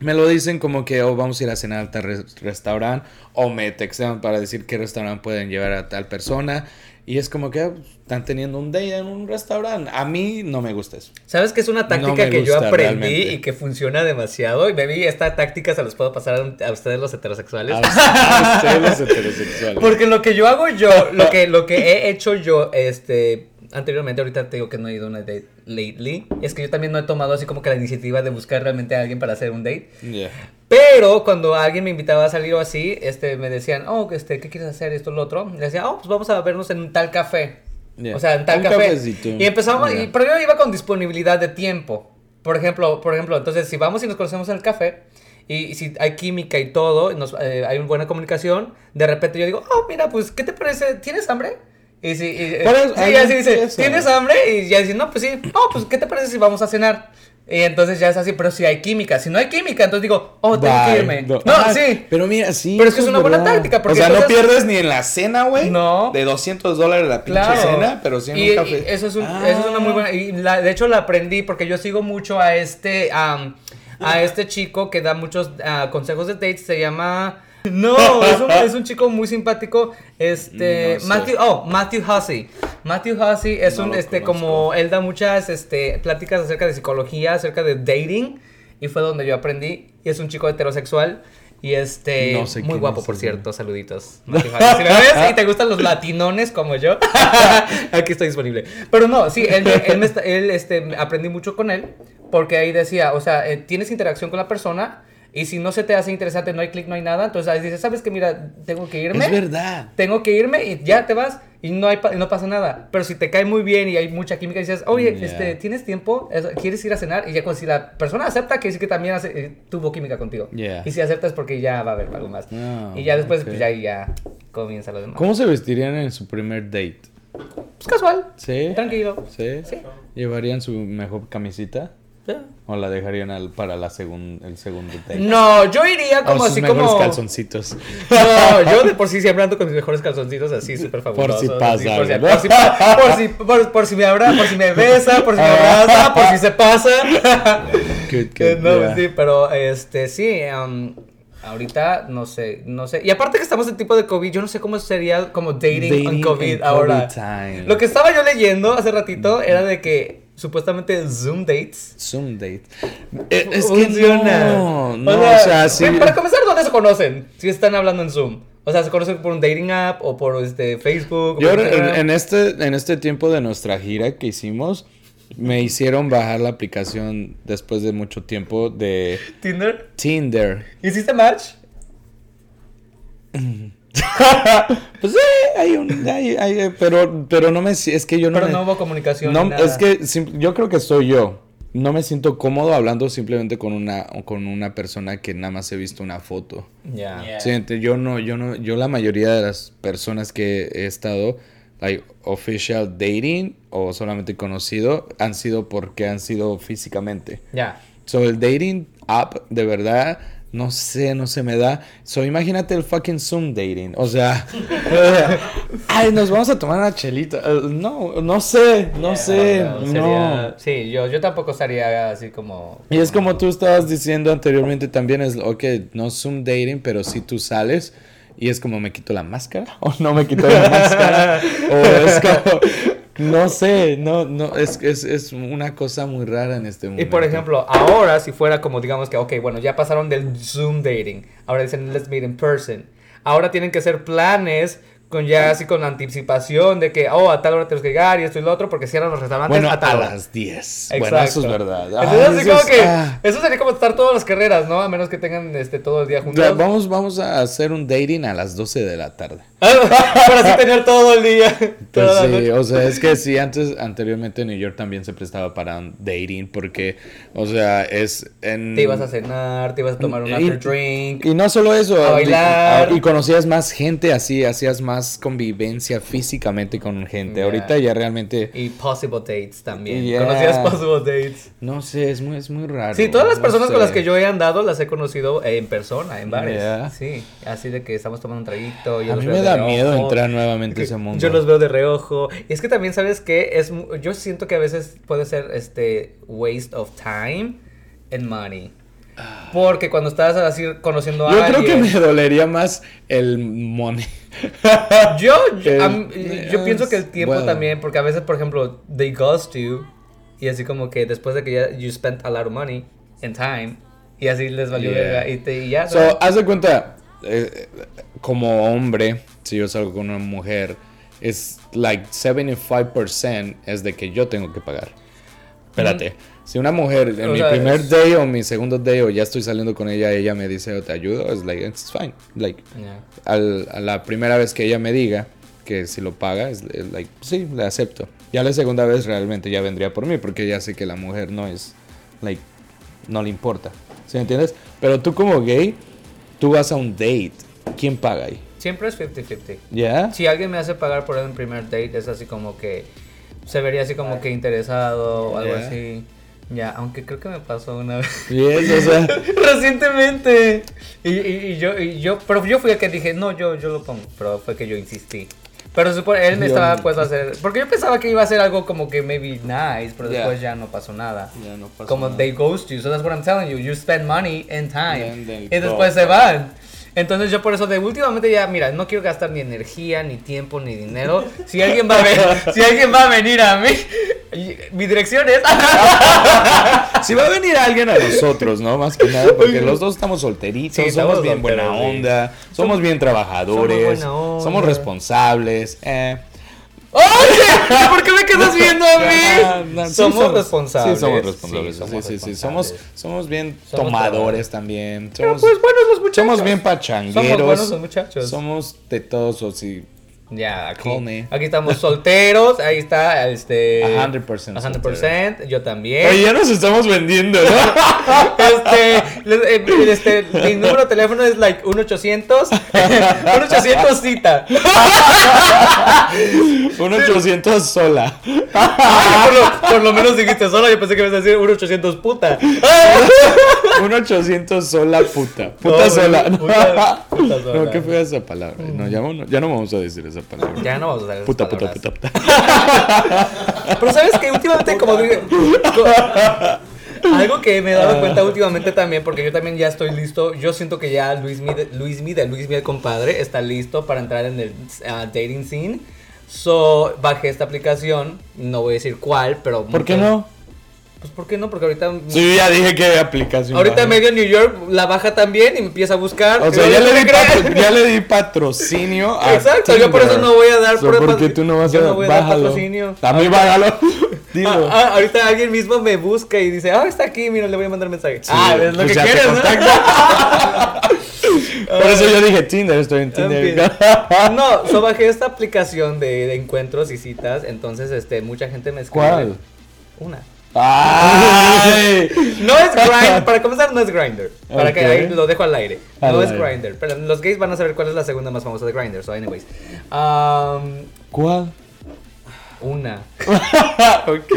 me lo dicen como que oh, vamos a ir a cenar a tal res- restaurante o me textean para decir qué restaurante pueden llevar a tal persona y es como que ah, pues, están teniendo un date en un restaurante. A mí no me gusta eso. ¿Sabes que es una táctica No que yo aprendí realmente. y que funciona demasiado? Y baby, esta táctica se los puedo pasar a, ustedes los heterosexuales. A a ustedes los heterosexuales. Porque lo que yo hago yo, lo que, lo que he hecho yo, este, anteriormente, ahorita te digo que no he ido a una date lately, es que yo también no he tomado así como que la iniciativa de buscar realmente a alguien para hacer un date. Yeah. Pero cuando alguien me invitaba a salir o así, este, me decían, oh, este, ¿qué quieres hacer? Esto, lo otro. Le decía, oh, pues vamos a vernos en un tal café. Yeah. O sea, en tal Un café. cafecito. Y empezamos, Yeah. y, pero yo iba con disponibilidad de tiempo. Por ejemplo, por ejemplo, entonces si vamos y nos conocemos en el café y si hay química y todo, y nos- eh, hay una buena comunicación, de repente yo digo, oh, mira, pues, ¿qué te parece? ¿Tienes hambre? Y si, y, Por eso, sí, dice. ¿tienes hambre? Y ya dice, no, pues sí, oh, pues, ¿qué te parece si vamos a cenar? Y entonces ya es así, pero si hay química, si no hay química, entonces digo, oh, tengo que irme. No. No, sí. Pero mira, sí. Pero es que es una buena táctica, porque o sea, no pierdes ni en la cena, güey. No. De 200 dólares la pinche Claro. cena, pero sí en y, un café. y eso, es un- Ah. eso es una muy buena. Y la- de hecho la aprendí porque yo sigo mucho a este. am, a este chico que da muchos ah, consejos de dates. Se llama. No, es un, es un chico muy simpático. Este. No sé. Matthew. Oh, Matthew Hussey. Matthew Hussey es No un. Este, conozco. como él da muchas este, pláticas acerca de psicología, acerca de dating. Y fue donde yo aprendí. Y es un chico heterosexual. Y este. No sé muy guapo, por cierto. Saluditos. Matthew Hussey. Si lo ves y te gustan los latinones como yo, aquí estoy disponible. Pero no, sí, él, él, me él, este, aprendí mucho con él. Porque ahí decía, o sea, eh, tienes interacción con la persona. Y si no se te hace interesante, no hay clic, no hay nada. Entonces ahí dices, ¿sabes qué? Mira, tengo que irme Es verdad. tengo que irme y ya te vas y no hay pa- no pasa nada. Pero si te cae muy bien y hay mucha química y dices, oye, Yeah. este, ¿tienes tiempo? Es- ¿Quieres ir a cenar? Y ya cuando si la persona acepta, quiere decir que también hace- eh, tuvo química contigo. Yeah. Y si aceptas porque ya va a haber algo más. Y ya después, ok. pues ya ya comienza lo demás. ¿Cómo se vestirían en su primer date? Pues casual. ¿Sí? Tranquilo. ¿Sí? Sí. ¿Llevarían su mejor camisita? ¿O la dejarían al- para la segun- el segundo date? No, yo iría O como sus así mejores como. calzoncitos. No, yo de por sí siempre ando con mis mejores calzoncitos así súper fabulosos. si así, pasa por, si, algo, por, ¿no? si, por, si, por- por si me abra, por si me besa, por si me abraza, por si se pasa. Good, good, no, yeah. sí, pero este sí, am, ahorita no sé, no sé. Y aparte que estamos en tipo de COVID, yo no sé cómo sería como dating, Dating on COVID ahora. Time. Lo que estaba yo leyendo hace ratito era de que supuestamente Zoom dates Zoom date. Eh, Es que funciona. no, no, o sea, sí. Para comenzar, ¿dónde se conocen? Si están hablando en Zoom. O sea, ¿se conocen por un dating app o por este Facebook? Yo en, en este, en este tiempo de nuestra gira que hicimos, me hicieron bajar la aplicación después de mucho tiempo de Tinder. Tinder. ¿Hiciste match? Pues sí, hay un, hay- hay- pero, pero no me, es que yo no Pero me- no hubo comunicación. no, ni nada. es que sim- yo creo que soy yo. no me siento cómodo hablando simplemente con una, con una persona que nada más he visto una foto. Ya. Yeah. Sí, yo no, yo no, yo la mayoría de las personas que he estado, like, official dating o solamente conocido, han sido porque han sido físicamente. Ya. So, el dating app, de verdad, no sé, no se me da. So, imagínate el fucking Zoom dating. O sea, ay, nos vamos a tomar una chelita. Eh, no, no sé, no sé, No, no. sería- Sí, yo, yo tampoco estaría así como. Y es como tú estabas diciendo anteriormente también, es, ok, no Zoom dating, pero si tú sales y es como me quito la máscara o no me quito la máscara o es como, no sé, no, no, es, es, es una cosa muy rara en este mundo. Y por ejemplo, ahora si fuera como digamos que, ok, bueno, ya pasaron del Zoom dating, ahora dicen let's meet in person. Ahora tienen que hacer planes con ya así con anticipación de que, oh, a tal hora tenemos que llegar y esto y lo otro porque cierran los restaurantes Bueno, a tal a las 10. Exacto. Bueno, eso es verdad. Entonces, así eso como es- que, ah. eso sería como estar todas las carreras, ¿no? A menos que tengan este todo el día juntos. Vamos, vamos a hacer un dating a las 12 de la tarde. Para así tener todo el día. Pues sí, o sea, es que sí, antes, anteriormente New York también se prestaba para un dating porque, o sea, es en... Te ibas a cenar, te ibas a tomar un Y- after drink. Y no solo eso, A bailar. y conocías más gente así, hacías más convivencia físicamente con gente. Yeah. Ahorita ya realmente, Y possible dates también. Yeah. ¿Conocías possible dates? no sé, es muy, es muy raro. Sí, todas las no personas con las que yo he andado las he conocido en persona, en bares. Yeah. Sí, así de que estamos tomando un traguito. yo A mí me de da reojo, miedo entrar nuevamente a ese mundo. Yo los veo de reojo. Y es que también, ¿sabes qué? Es, yo siento que a veces puede ser este waste of time and money. Porque cuando estás así conociendo a Yo creo alguien... que me dolería más el money. Yo, am- yo pienso que el tiempo bueno. también, porque a veces, por ejemplo, they ghost you y así como que después de que ya you spent a lot of money and time y así les valió Yeah. y, te, y ya. So, haz de cuenta, eh, como hombre, si yo salgo con una mujer, es like 75% es de que yo tengo que pagar. Espérate, si una mujer en O mi sea, primer es- day o mi segundo day o ya estoy saliendo con ella, ella me dice, "Oh, te ayudo, es like, it's fine. Like, Yeah. al- a la primera vez que ella me diga que si lo paga, es es like, sí, le acepto. Ya la segunda vez realmente ya vendría por mí, porque ya sé que la mujer no es, like, no le importa. ¿Sí me entiendes? Pero tú como gay, tú vas a un date, ¿quién paga ahí? Siempre es 50-50. ¿Ya? Si alguien me hace pagar por un primer date, es así como que se vería así como que interesado o algo Yeah. así. Ya, aunque creo que me pasó una vez. Yes, o sea, Recientemente. Y, y- y yo, y yo, pero yo fui el que dije, no, yo, yo lo pongo. Pero fue que yo insistí. Pero supone- él me Yo estaba puesto a hacer. Porque yo pensaba que iba a ser algo como que maybe nice, pero Yeah. después ya no pasó nada. Ya no pasó como nada. they ghost you. So that's what I'm telling you. You spend money and time. Y después go. se van. Entonces yo por eso de últimamente ya, mira, no quiero gastar ni energía, ni tiempo, ni dinero. Si alguien va a ver, si alguien va a venir a mí, mi dirección es si va a venir alguien a nosotros, ¿no? Más que nada, porque los dos estamos solteritos, Sí, somos estamos bien buena onda, somos bien trabajadores, Somos somos responsables. Eh. ¡Oye! ¿Por qué me quedas viendo a Ah, mí? no, sí somos, responsables. Sí, somos responsables. Sí, Sí, somos sí, sí. responsables. Somos, somos bien Somos tomadores también. Pero Somos, pues buenos los muchachos. somos bien pachangueros. Somos buenos los muchachos. Somos tetosos y Ya, aquí, aquí estamos solteros. Ahí está, este. A 100% a 100%. Yo también. Oye, ya nos estamos vendiendo, ¿no? Este, eh, este, mi número de teléfono es like 1-800. 1-800 cita. Un 800 sola. Por, lo, por lo menos dijiste sola. Yo pensé que ibas a decir 1-800 puta. Un 800 sola puta. Puta No, sola. puta- puta sola. No, ¿qué fue esa palabra? No, ya, no- ya no vamos a decir esa palabra. Ya no vamos a esas Puta, puta, palabras. puta, puta. Pero sabes que últimamente como algo que me he dado cuenta últimamente también, porque yo también ya estoy listo, yo siento que ya Luis Mide, Luis Mide, Luis Mide compadre, está listo para entrar en el ah, dating scene. So, bajé esta aplicación, no voy a decir cuál, pero... ¿Por qué no? Pues ¿por qué no? Porque ahorita... Sí, ya dije que aplicación. Ahorita medio New York la baja también y me empieza a buscar. O sea, ya le, ¿qué di patro- ya le di patrocinio a Exacto, yo por eso Tinder. no voy a dar So, pruebas- ¿Por qué tú no vas yo a no voy a dar patrocinio. Mí bájalo. Dilo. Ah, ah, ahorita alguien mismo me busca y dice, ah, está aquí, mira, le voy a mandar mensaje. Sí, ah, es lo pues que quieres, ¿no? Por eso yo dije Tinder, estoy en Tinder. no, so bajé esta aplicación de, de encuentros y citas, entonces este mucha gente me escribe. ¿Cuál? Una. ¡Ay! No es Grindr, para comenzar no es Grindr. Para que ahí lo dejo al aire. Al no es. Grindr. Pero los gays van a saber cuál es la segunda más famosa de Grindr. So, anyways. Um, ¿Cuál? Una. ok.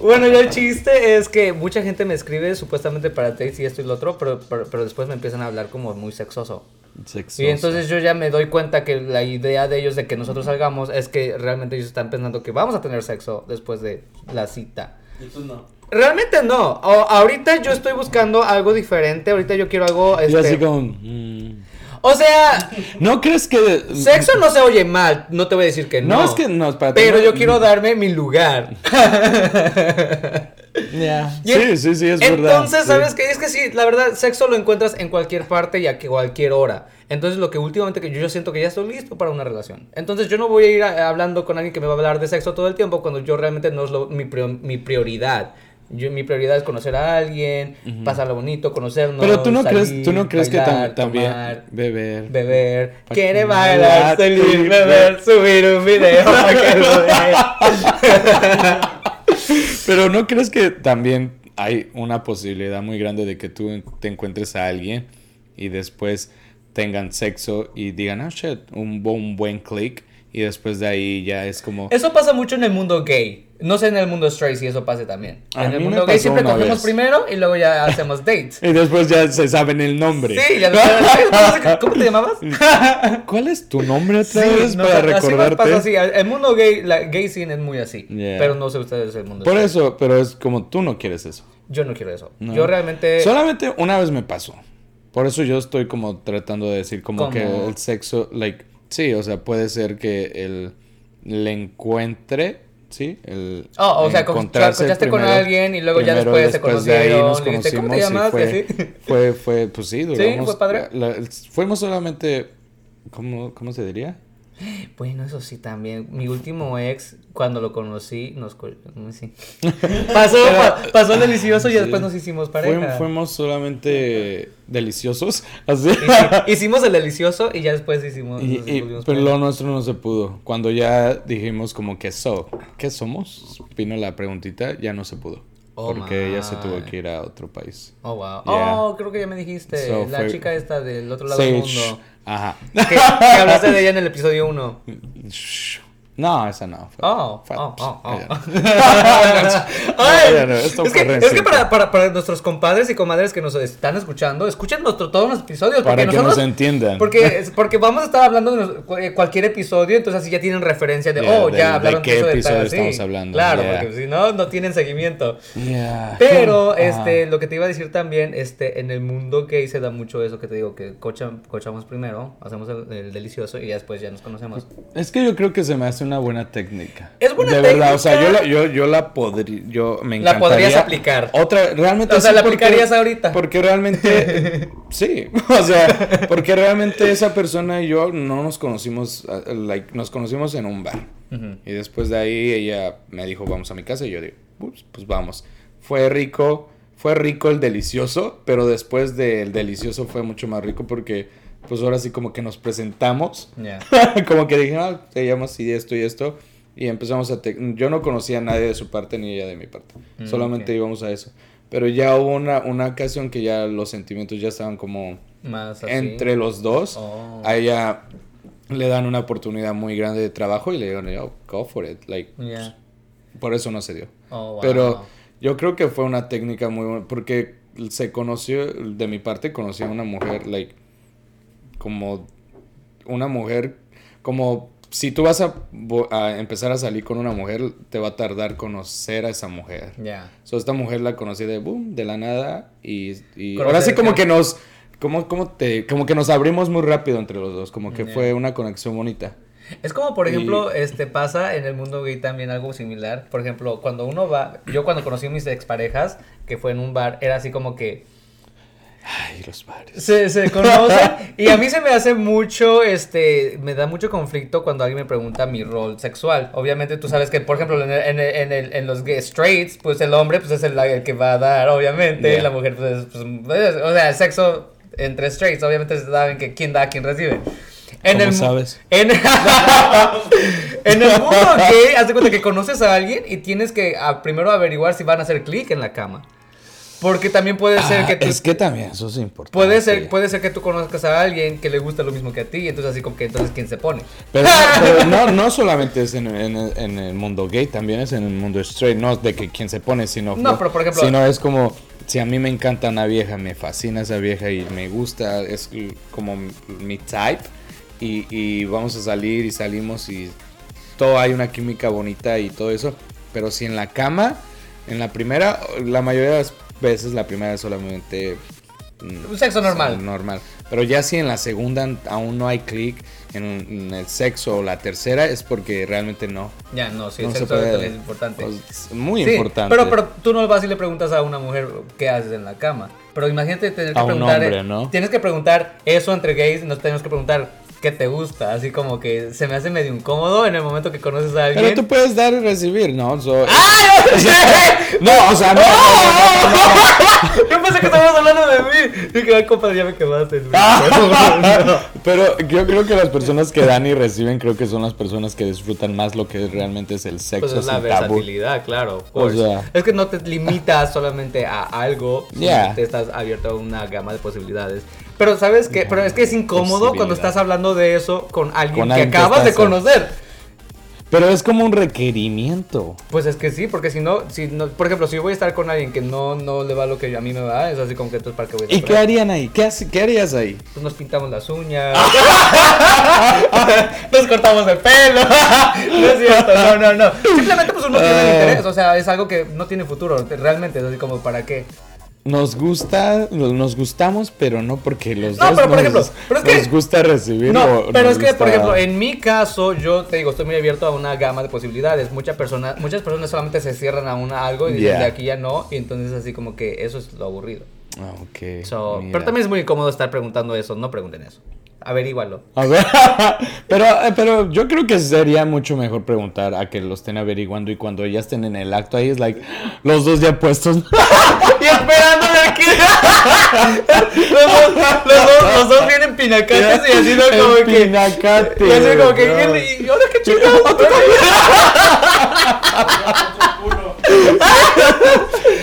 Bueno, ya el chiste es que mucha gente me escribe supuestamente para dates y esto y lo otro, pero, pero, pero después me empiezan a hablar como muy sexoso. Sexoso. Y entonces yo ya me doy cuenta que la idea de ellos de que nosotros salgamos es que realmente ellos están pensando que vamos a tener sexo después de la cita. Y tú no. Realmente no. O- ahorita yo estoy buscando algo diferente. Ahorita yo quiero algo. Y Este, así como... mm. O sea, ¿No crees que... sexo no se oye mal. No te voy a decir que no. No, es que no, espérate, Pero no- yo quiero darme mi lugar. Ya. Y Sí, sí, sí, es verdad. Entonces, sí. ¿sabes qué? Es que sí, la verdad, sexo lo encuentras en cualquier parte y a que- cualquier hora. Entonces, lo que últimamente que yo, yo siento que ya estoy listo para una relación. Entonces, yo no voy a ir a- hablando con alguien que me va a hablar de sexo todo el tiempo cuando yo realmente no es lo- mi, mi prioridad. Yo, mi prioridad es conocer a alguien, pasarlo bonito, conocernos. Pero tú no salir, crees, tú no crees que bailar, tam- también tomar, beber. beber, quiere bailar, salir, beber, subir un video para que lo vean. Pero no crees que también hay una posibilidad muy grande de que tú te encuentres a alguien y después tengan sexo y digan, oh shit, un, un buen click y después de ahí ya es como... Eso pasa mucho en el mundo gay. No sé en el mundo straight si eso pase también. A en el mundo gay siempre cogemos vez. primero y luego ya hacemos dates. Y después ya se saben el nombre. Sí, ya después- ¿Cómo te llamabas? ¿Cuál es tu nombre otra Sí, vez no, para así recordarte? pasa así. El mundo gay, la gay scene es muy así. Yeah. Pero no sé ustedes el mundo Por straight. eso, pero es como tú no quieres eso. Yo no quiero eso. No. Yo realmente. Solamente una vez me pasó. Por eso yo estoy como tratando de decir como ¿Cómo? que el sexo, like, sí, o sea, puede ser que el le encuentre, sí, el Oh, o sea, cochaste con alguien y luego ya después se después de ahí conocieron, nos le dijiste, ¿cómo te llamas? fue, fue, fue, pues sí, duramos. fue padre. la- la- fuimos solamente, ¿cómo, cómo se diría? Bueno, eso sí también. Mi último ex, cuando lo conocí, nos. sé. pasó, pa- pasó delicioso y Sí. después nos hicimos pareja. Fuim- fuimos solamente deliciosos, así. Hici- Hicimos el delicioso y ya después hicimos. Y, y- pero pareja. lo nuestro no se pudo. Cuando ya dijimos como que so, ¿qué somos? Vino la preguntita, ya no se pudo. Oh, porque ella se tuvo my. que ir a otro país. Oh, wow. Yeah. Oh, creo que ya me dijiste. So, la fue- chica esta del otro lado del Sage. mundo. Ajá. Que, que hablaste de ella en el episodio 1. No, esa no. fue- Oh, fue- oh, oh, oh. Ay, no, esto es, que, es reciente. que para, para, para nuestros compadres y comadres que nos están escuchando, escuchen nuestro, todos los episodios. Para que nosotros, nos entiendan. Porque, porque vamos a estar hablando de eh, cualquier episodio, entonces así ya tienen referencia de, Yeah, oh, de- ya de hablaron qué eso de episodio tal, estamos sí. hablando, Claro, yeah. porque si no, no tienen seguimiento. Yeah. Pero, este, lo que te iba a decir también, este, en el mundo gay se da mucho eso que te digo, que cochamos primero, hacemos el, el delicioso y ya después ya nos conocemos. Es que yo creo que se me hace una buena técnica. Es buena De verdad, o sea, yo técnica. la, yo, yo la podría, yo me La encantaría. podrías aplicar. Otra, realmente O sea, la porque- aplicarías ahorita. Porque realmente, sí, o sea, porque realmente esa persona y yo no nos conocimos, like, nos conocimos en un bar. Y después de ahí ella me dijo, vamos a mi casa, y yo digo, "Ups, pues vamos. Fue rico, fue rico el delicioso, pero después del delicioso fue mucho más rico porque, pues ahora sí como que nos presentamos. Ya. como que dije, ah, se llama así esto y esto. Y empezamos a... te- Yo no conocía a nadie de su parte ni ella de mi parte. Mm, Solamente ok. íbamos a eso. Pero ya hubo una, una ocasión que ya los sentimientos ya estaban como Más así. entre los dos. Oh. A ella le dan una oportunidad muy grande de trabajo y le digo, yo, go for it. Like, Ya. por eso no se dio. Oh, wow. Pero yo creo que fue una técnica muy buena. Porque se conoció, de mi parte, conocí a una mujer, like, como una mujer, como si tú vas a, empezar a salir con una mujer, te va a tardar conocer a esa mujer. Ya. So, esta mujer la conocí de boom, de la nada y, ahora sí como que- nos como, como te como que nos abrimos muy rápido entre los dos, como que fue una conexión bonita. Es como, por Y- ejemplo, este pasa en el mundo gay también algo similar. Por ejemplo, cuando uno va, yo cuando conocí a mis exparejas, que fue en un bar, era así como que Ay, los bares. se, se conocen y a mí se me hace mucho, este, me da mucho conflicto cuando alguien me pregunta mi rol sexual. Obviamente tú sabes que, por ejemplo, en, el- en, el- los straights, pues el hombre pues es el, el que va a dar, obviamente, Yeah. y la mujer pues, es, pues, es- o sea, el sexo entre straights, obviamente saben que quién da, quién recibe. En ¿Cómo mu- sabes? En, En el mundo gay, haz de cuenta que conoces a alguien y tienes que primero averiguar si van a hacer clic en la cama. Porque también puede ser Ah, que tú... es que también eso es importante. Puede ser, puede ser que tú conozcas a alguien que le gusta lo mismo que a ti, y entonces así como que entonces quién se pone. Pero, pero no, no solamente es en, en- en el mundo gay, también es en el mundo straight, no de que quien se pone, sino, No, pero por ejemplo- sino es como, si a mí me encanta una vieja, me fascina esa vieja y me gusta, es como mi type, y, y vamos a salir y salimos y todo hay una química bonita y todo eso, pero si en la cama, en la primera, la mayoría de las veces la primera es solamente... mm, Un sexo normal. normal. Pero ya si en la segunda aún no hay clic en, en el sexo o la tercera es porque realmente no. Ya, no, sí, no el se sexo puede. también es importante. Muy Sí, importante. Pero, pero tú no vas y le preguntas a una mujer qué haces en la cama. Pero imagínate tener que A un preguntar. hombre, ¿no? Tienes que preguntar eso entre gays, nos tenemos que preguntar qué te gusta. Así como que se me hace medio incómodo en el momento que conoces a alguien. Pero tú puedes dar y recibir, ¿no? So- ¡Ay! no, o sea, no. no, no, no, no. Yo pensé que estabas hablando de mí. Dije, ay, compadre, ya me quemaste. güey". No. Pero yo creo que las personas que dan y reciben creo que son las personas que disfrutan más lo que realmente es el sexo Pues es la versatilidad, claro. O sea. es que no te limitas solamente a algo, Yeah. que te estás abierto a una gama de posibilidades. Pero sabes que, pero es que es incómodo cuando estás hablando de eso con alguien Con que alguien que acabas de conocer. Pero es como un requerimiento. Pues es que sí, porque si no, si no, por ejemplo, si yo voy a estar con alguien que no, no le va lo que a mí me va, es así como que entonces para qué voy a ¿Y estar qué con él? harían ahí? ¿Qué, hace- qué harías ahí? Pues nos pintamos las uñas. nos cortamos el pelo. no es cierto, no, no, no. Simplemente pues uno tiene el interés, o sea, es algo que no tiene futuro, realmente, es así como para qué. Nos gusta, nos gustamos, pero no porque los No, dos pero por nos, ejemplo, pero es que- nos gusta recibir. No, pero es que, por ejemplo, en mi caso, yo te digo, estoy muy abierto a una gama de posibilidades. Muchas personas, muchas personas solamente se cierran a una algo y dicen Yeah. de aquí ya no, y entonces así como que eso es lo aburrido. Ah, ok. So, pero también es muy incómodo estar preguntando eso, no pregunten eso. Averígualo. A ver, pero, eh, pero yo creo que sería mucho mejor preguntar a que lo estén averiguando y cuando ya estén en el acto ahí es like, los dos ya puestos. y esperándole aquí. los, dos, los, dos, los dos vienen pinacates y así no como que. pinacate, Y así como que. bro. ¿Y y ahora qué chingados?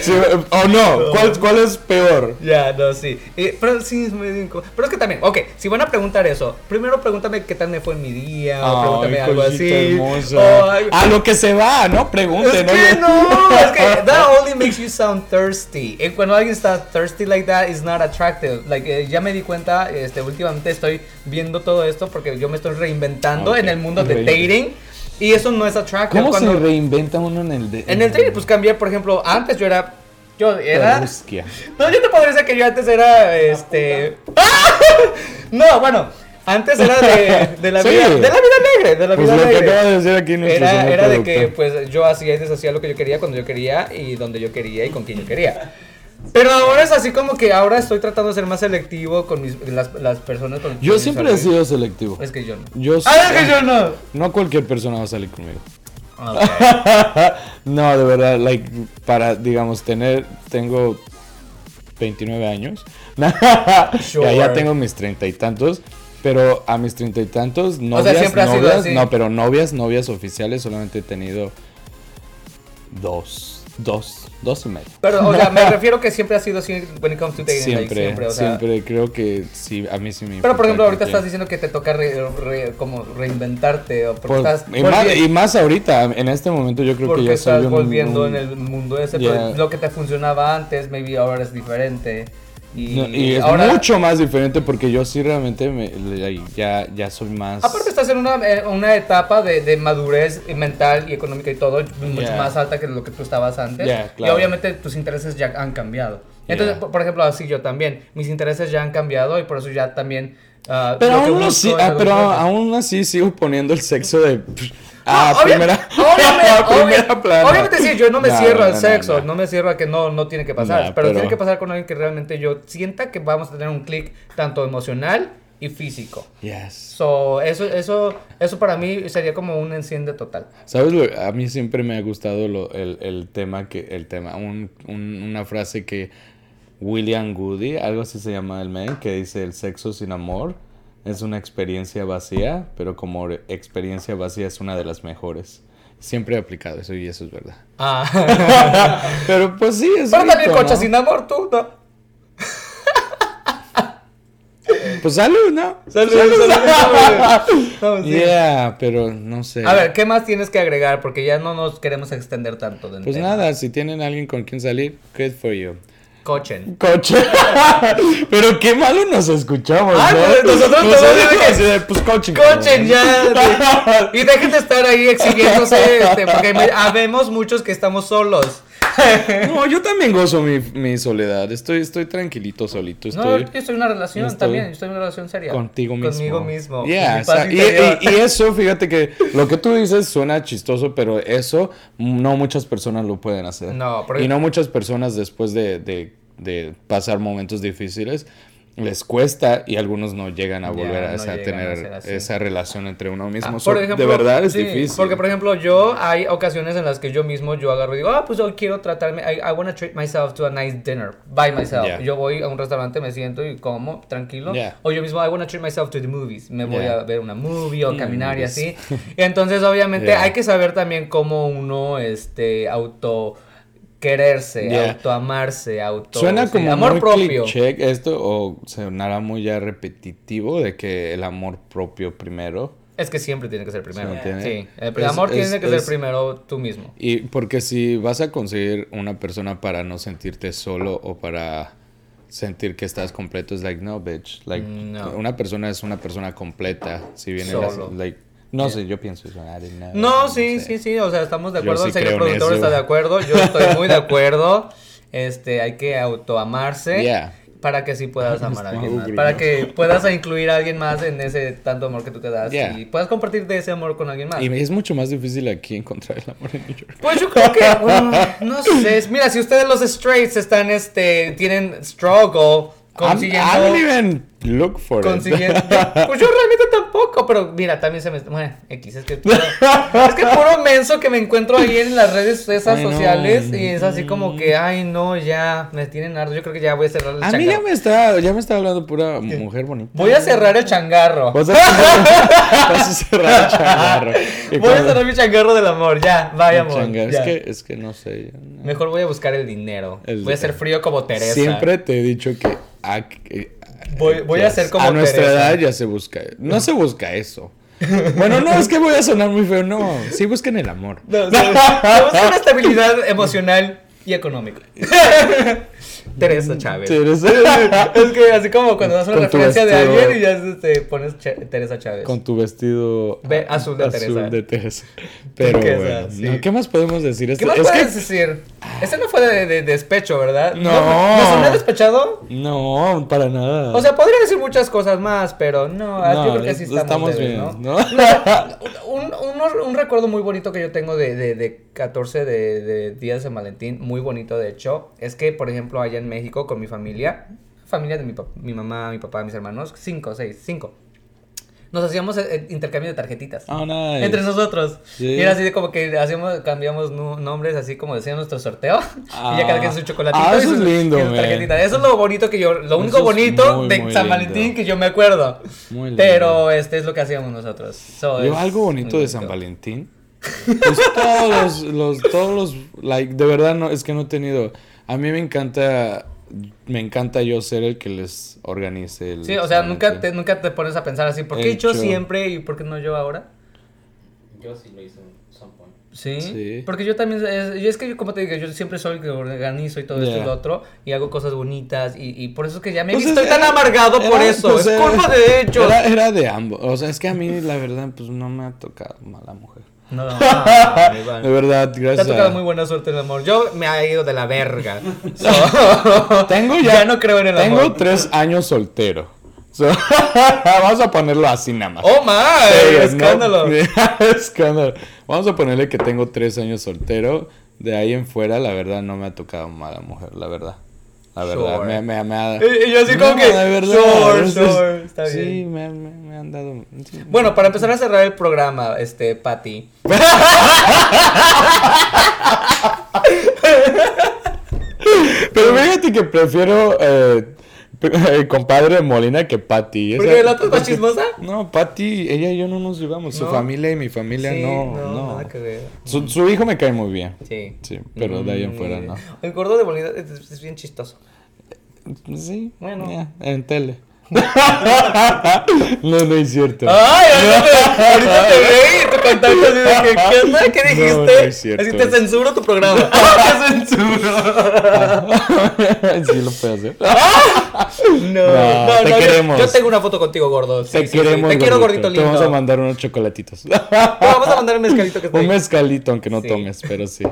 Sí, o no, ¿cuál, ¿cuál es peor? Ya, no, sí. Eh, pero sí es medio incómodo. Pero es que también, ok, si van a preguntar eso, primero pregúntame qué tal me fue en mi día, o pregúntame algo así. o algo- A lo que se va, ¿no? Pregunte, Es ¿no? que no, es que that only makes you sound thirsty. Y cuando alguien está thirsty like that, is not attractive. Like, eh, ya me di cuenta, este, últimamente estoy viendo todo esto porque yo me estoy reinventando Ok. en el mundo de dating. Y eso no es attractive. ¿Cómo cuando, se reinventa uno en el de, En el dating, pues cambié, por ejemplo, antes yo era. Yo era. No, yo te podría decir que yo antes era este. No, bueno, antes era de, de la Sí. vida. De la vida alegre, de la Pues vida lo que alegre. acaba de decir aquí nuestro Era, de que pues yo hacía y deshacía lo que yo quería cuando yo quería y donde yo quería y con quien yo quería. Pero ahora es así como que ahora estoy tratando de ser más selectivo con mis, las, las personas con Yo con siempre he sido selectivo. Es que yo no. Yo Ah, es que yo no. No cualquier persona va a salir conmigo. No, de verdad, like, para, digamos, tener, tengo 29 años. Sure. ya tengo mis treinta y tantos. Pero a mis treinta y tantos, novias, novias, no, pero novias, novias oficiales, solamente he tenido dos, dos, dos y medio. Pero, o sea, me refiero que siempre ha sido así when it comes to dating. like, Siempre, siempre, o sea, siempre creo que sí, a mí sí me Pero por ejemplo, ahorita estás diciendo que te toca re- re- como reinventarte o porque Por- estás y, más, y más ahorita, en este momento yo creo porque que ya estás soy volviendo un- en el mundo ese, Yeah. pero lo que te funcionaba antes, maybe ahora es diferente. Y, No, y es ahora, mucho más diferente porque yo sí realmente me- ya, ya soy más... Aparte estás en una, eh, una etapa de, de madurez mental y económica y todo mucho Yeah. más alta que lo que tú estabas antes. Yeah, Y obviamente tus intereses ya han cambiado. Entonces, Yeah. por, ejemplo, así yo también. Mis intereses ya han cambiado y por eso ya también... ah, pero aún, es ah, pero aún así sigo poniendo el sexo de... A No, obvia- primera, obviamente, a primera plana. obviamente sí, yo no me No, cierro al no, sexo, no, me cierro a que no, no tiene que pasar, pero, pero- tiene que pasar con alguien que realmente yo sienta que vamos a tener un clic tanto emocional y físico. Yes. So, eso, eso, eso para mí sería como un enciende total. ¿Sabes? lo- a mí siempre me ha gustado lo- el, el tema, que el tema un- un- una frase que William Goody, algo así se llama el man, que dice el sexo sin amor es una experiencia vacía, pero como experiencia vacía es una de las mejores. Siempre he aplicado eso y eso es verdad. Ah. Pero pues sí, es Pero también cocha ¿no? sin amor, tú, ¿no? Pues salud, ¿no? Salud, salud, salud. Yeah, pero no sé. A ver, ¿qué más tienes que agregar? Porque ya no nos queremos extender tanto del Pues tema. nada, si tienen alguien con quien salir, good for you. Cochen. Coche. Pero qué malo nos escuchamos, Ay, ¿no? pues, nosotros todos dicen que- así de, pues cochen. Cochen ya. Y dejen de estar ahí exhibiéndose, este, porque me- habemos muchos que estamos solos. No, yo también gozo mi, mi soledad. Estoy, estoy tranquilito solito. No, yo estoy en una relación estoy también, yo estoy en una relación seria. contigo mismo. Conmigo mismo. Yeah, Mi paz o sea, y, interior. y- y eso, fíjate que lo que tú dices suena chistoso, pero eso no muchas personas lo pueden hacer. No, pero- Y no muchas personas después de, de- de pasar momentos difíciles les cuesta y algunos no llegan a Ya, volver a, no esa- llegan a tener esa relación entre uno mismo. Ah, So, por ejemplo, de verdad es sí, difícil. Porque, por ejemplo, yo hay ocasiones en las que yo mismo yo agarro y digo, ah, pues yo quiero tratarme, I, I want to treat myself to a nice dinner by myself. Yeah. Yo voy a un restaurante, me siento y como, tranquilo. Yeah. O yo mismo, I want to treat myself to the movies. Me voy Yeah. a ver una movie o Mm, caminar y así. Y entonces, obviamente, hay que saber también cómo uno, este, auto quererse, Yeah. autoamarse, auto Suena como amor muy propio. cliché esto o sonará muy ya repetitivo de que el amor propio primero. Es que siempre tiene que ser primero. Sí, el es- amor es- tiene que ser primero tú mismo. Y porque si vas a conseguir una persona para no sentirte solo o para sentir que estás completo, es like, no, bitch. Like, No. una persona es una persona completa. Si viene Solo. like, no sé, yo pienso eso. Know, No, sí, sé. sí, sí, o sea, estamos de acuerdo, sí el señor productor está de acuerdo, yo estoy muy de acuerdo. Este, hay que autoamarse Yeah. para que sí puedas amar a alguien más, para que puedas incluir a alguien más en ese tanto amor que tú te das Yeah. y puedas compartir de ese amor con alguien más. Y es mucho más difícil aquí encontrar el amor en New York. Pues yo creo que, bueno, no sé, mira, si ustedes los straights están, este, tienen struggle I'm- consiguiendo... I don't even look for consiguiendo. it. Pues yo realmente tampoco, pero mira, también se me. Bueno, X, es que. puro- es que puro menso que me encuentro ahí en las redes esas Ay, no. sociales y es así como que, ay, no, ya, me tienen harto. Yo creo que ya voy a cerrar el A mí ya changarro. me está, ya me está hablando pura mujer bonita. Voy a cerrar el changarro. Vas a cerrar, vas a cerrar el changarro. Y Voy a cerrar mi changarro del amor, ya, el vayamos. changarro. ya. Es que, es que no sé. Mejor voy a buscar el dinero. El- voy a ser frío como Teresa. Siempre te he dicho que. Voy- voy a ser como A nuestra Teresa. edad ya se busca. No se busca eso. Bueno, no, es que voy a sonar muy feo. No, sí busquen el amor. No, busco una estabilidad emocional y económica. Teresa Chávez. Teresa- Es que así como cuando das una referencia de alguien y ya te pones Ch- Teresa Chávez. Con tu vestido Ve, azul de Teresa. de Teresa. Pero Turquesa, bueno, sí. no, ¿qué más podemos decir? ¿Qué Esto- más es puedes que decir? Ese no fue de, de- despecho, ¿verdad? No. ¿Me soné despechado? no, para nada. O sea, podría decir muchas cosas más, pero no, No, yo creo que sí es- estamos, estamos bien, ¿no? ¿no? un, un- un recuerdo muy bonito que yo tengo de, de, de 14 de, de días de San Valentín, muy bonito de hecho, es que, por ejemplo, allá en México con mi familia, familia de mi, mi mamá, mi papá, mis hermanos, cinco, seis, cinco, nos hacíamos eh, intercambio de tarjetitas. Oh, nice. Entre nosotros. Sí. Y era así de como que hacíamos, cambiamos nombres así como decía nuestro sorteo. y ya cada quien su chocolatito. Ah, y eso su- es lindo, y su tarjetita. Eso es lo bonito que yo, lo único bonito muy, de muy San lindo. Valentín que yo me acuerdo. Muy lindo. Pero este es lo que hacíamos nosotros. So, Yo algo bonito de San Valentín. Pues todos los, los, todos los, like, de verdad no, es que no he tenido, a mí me encanta, me encanta yo ser el que les organice el Sí, o sea, nunca te, nunca te pones a pensar así, ¿por qué El yo siempre y por qué no yo ahora? Yo sí lo hice en some point. ¿Sí? Sí. Porque yo también, es, y es que yo, como te digo, yo siempre soy el que organizo y todo esto y Yeah. lo otro, y hago cosas bonitas, y, y por eso es que ya me Pues estoy es- tan era- amargado por era- eso, pues es era- culpa de hecho. Era, era de ambos, o sea, es que a mí la verdad pues no me ha tocado mala mujer. No, ah, igual. De verdad, Te gracias. ha tocado a- muy buena suerte en el amor. Yo me ha ido de la verga. So, Tengo ya, ya no creo en el tengo amor. tres años soltero. So, vamos a ponerlo así nada más. ¡Oh, my! ¿no? ¡Escándalo! Escándalo. Vamos a ponerle que tengo tres años soltero. De ahí en fuera, la verdad, no me ha tocado mala mujer, la verdad. La verdad, Sure. me, me, me ha... Y- yo así como No, que, de verdad, sure, sure, está sí, bien. me, me, me han dado... sí. Bueno, para empezar a cerrar el programa, este, Patty. Pero fíjate que prefiero... eh, compadre Molina que Patty. ¿Por qué la otra es más chismosa? No, Patty, ella y yo no nos llevamos. Su familia y mi familia Sí, no. No, nada que ver. Su, su hijo me cae muy bien. Sí. Sí, pero de ahí en Mm. fuera no. El gordo de Bolívar es, es bien chistoso. Sí, Bueno. en tele. No, no es cierto. ¡Ay! Ahorita te, ahorita te reí y tu contacto así de que, ¿qué onda? ¿Qué dijiste? No, no es cierto. así te censuro tu programa. ¡Te censuro! sí lo puedo hacer. No, No, te yo- queremos. Yo, tengo una foto contigo, gordo. Sí, Te sí, sí. queremos. Te quiero, gordito Te vamos a lindo. mandar unos chocolatitos. Te vamos a mandar un mezcalito que está Un mezcalito, aunque no tomes, pero sí.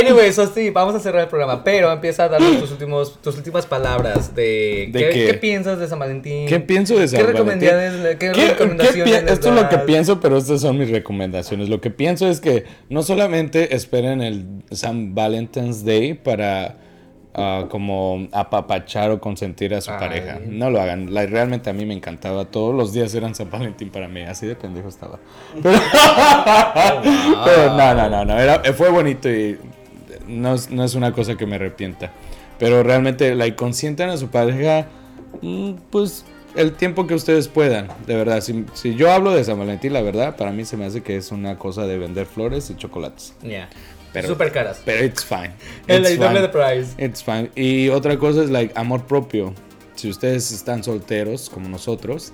Anyway, so sí, vamos a cerrar el programa, pero empieza a darnos tus, últimos, tus últimas palabras de, ¿De ¿qué, qué? qué piensas de San Valentín. ¿Qué pienso de San ¿Qué Valentín? qué ¿Qué- qué recomendaciones les Esto es lo que pienso, pero estas son mis recomendaciones. Lo que pienso es que no solamente esperen el San Valentine's Day para ah, como apapachar o consentir a su Ay. pareja. No lo hagan. La- realmente a mí me encantaba. Todos los días eran San Valentín para mí. Así de pendejo estaba. Pero, pero no, no, no, no. Era, fue bonito y no es, no es una cosa que me arrepienta. Pero realmente, la consientan a su pareja, pues el tiempo que ustedes puedan, de verdad. Si, si yo hablo de San Valentín, la verdad, para mí se me hace que es una cosa de vender flores y chocolates. Yeah. Pero- Súper caras. Pero it's fine. El It's fine. de price. It's fine. Y otra cosa es like amor propio. Si ustedes están solteros, como nosotros,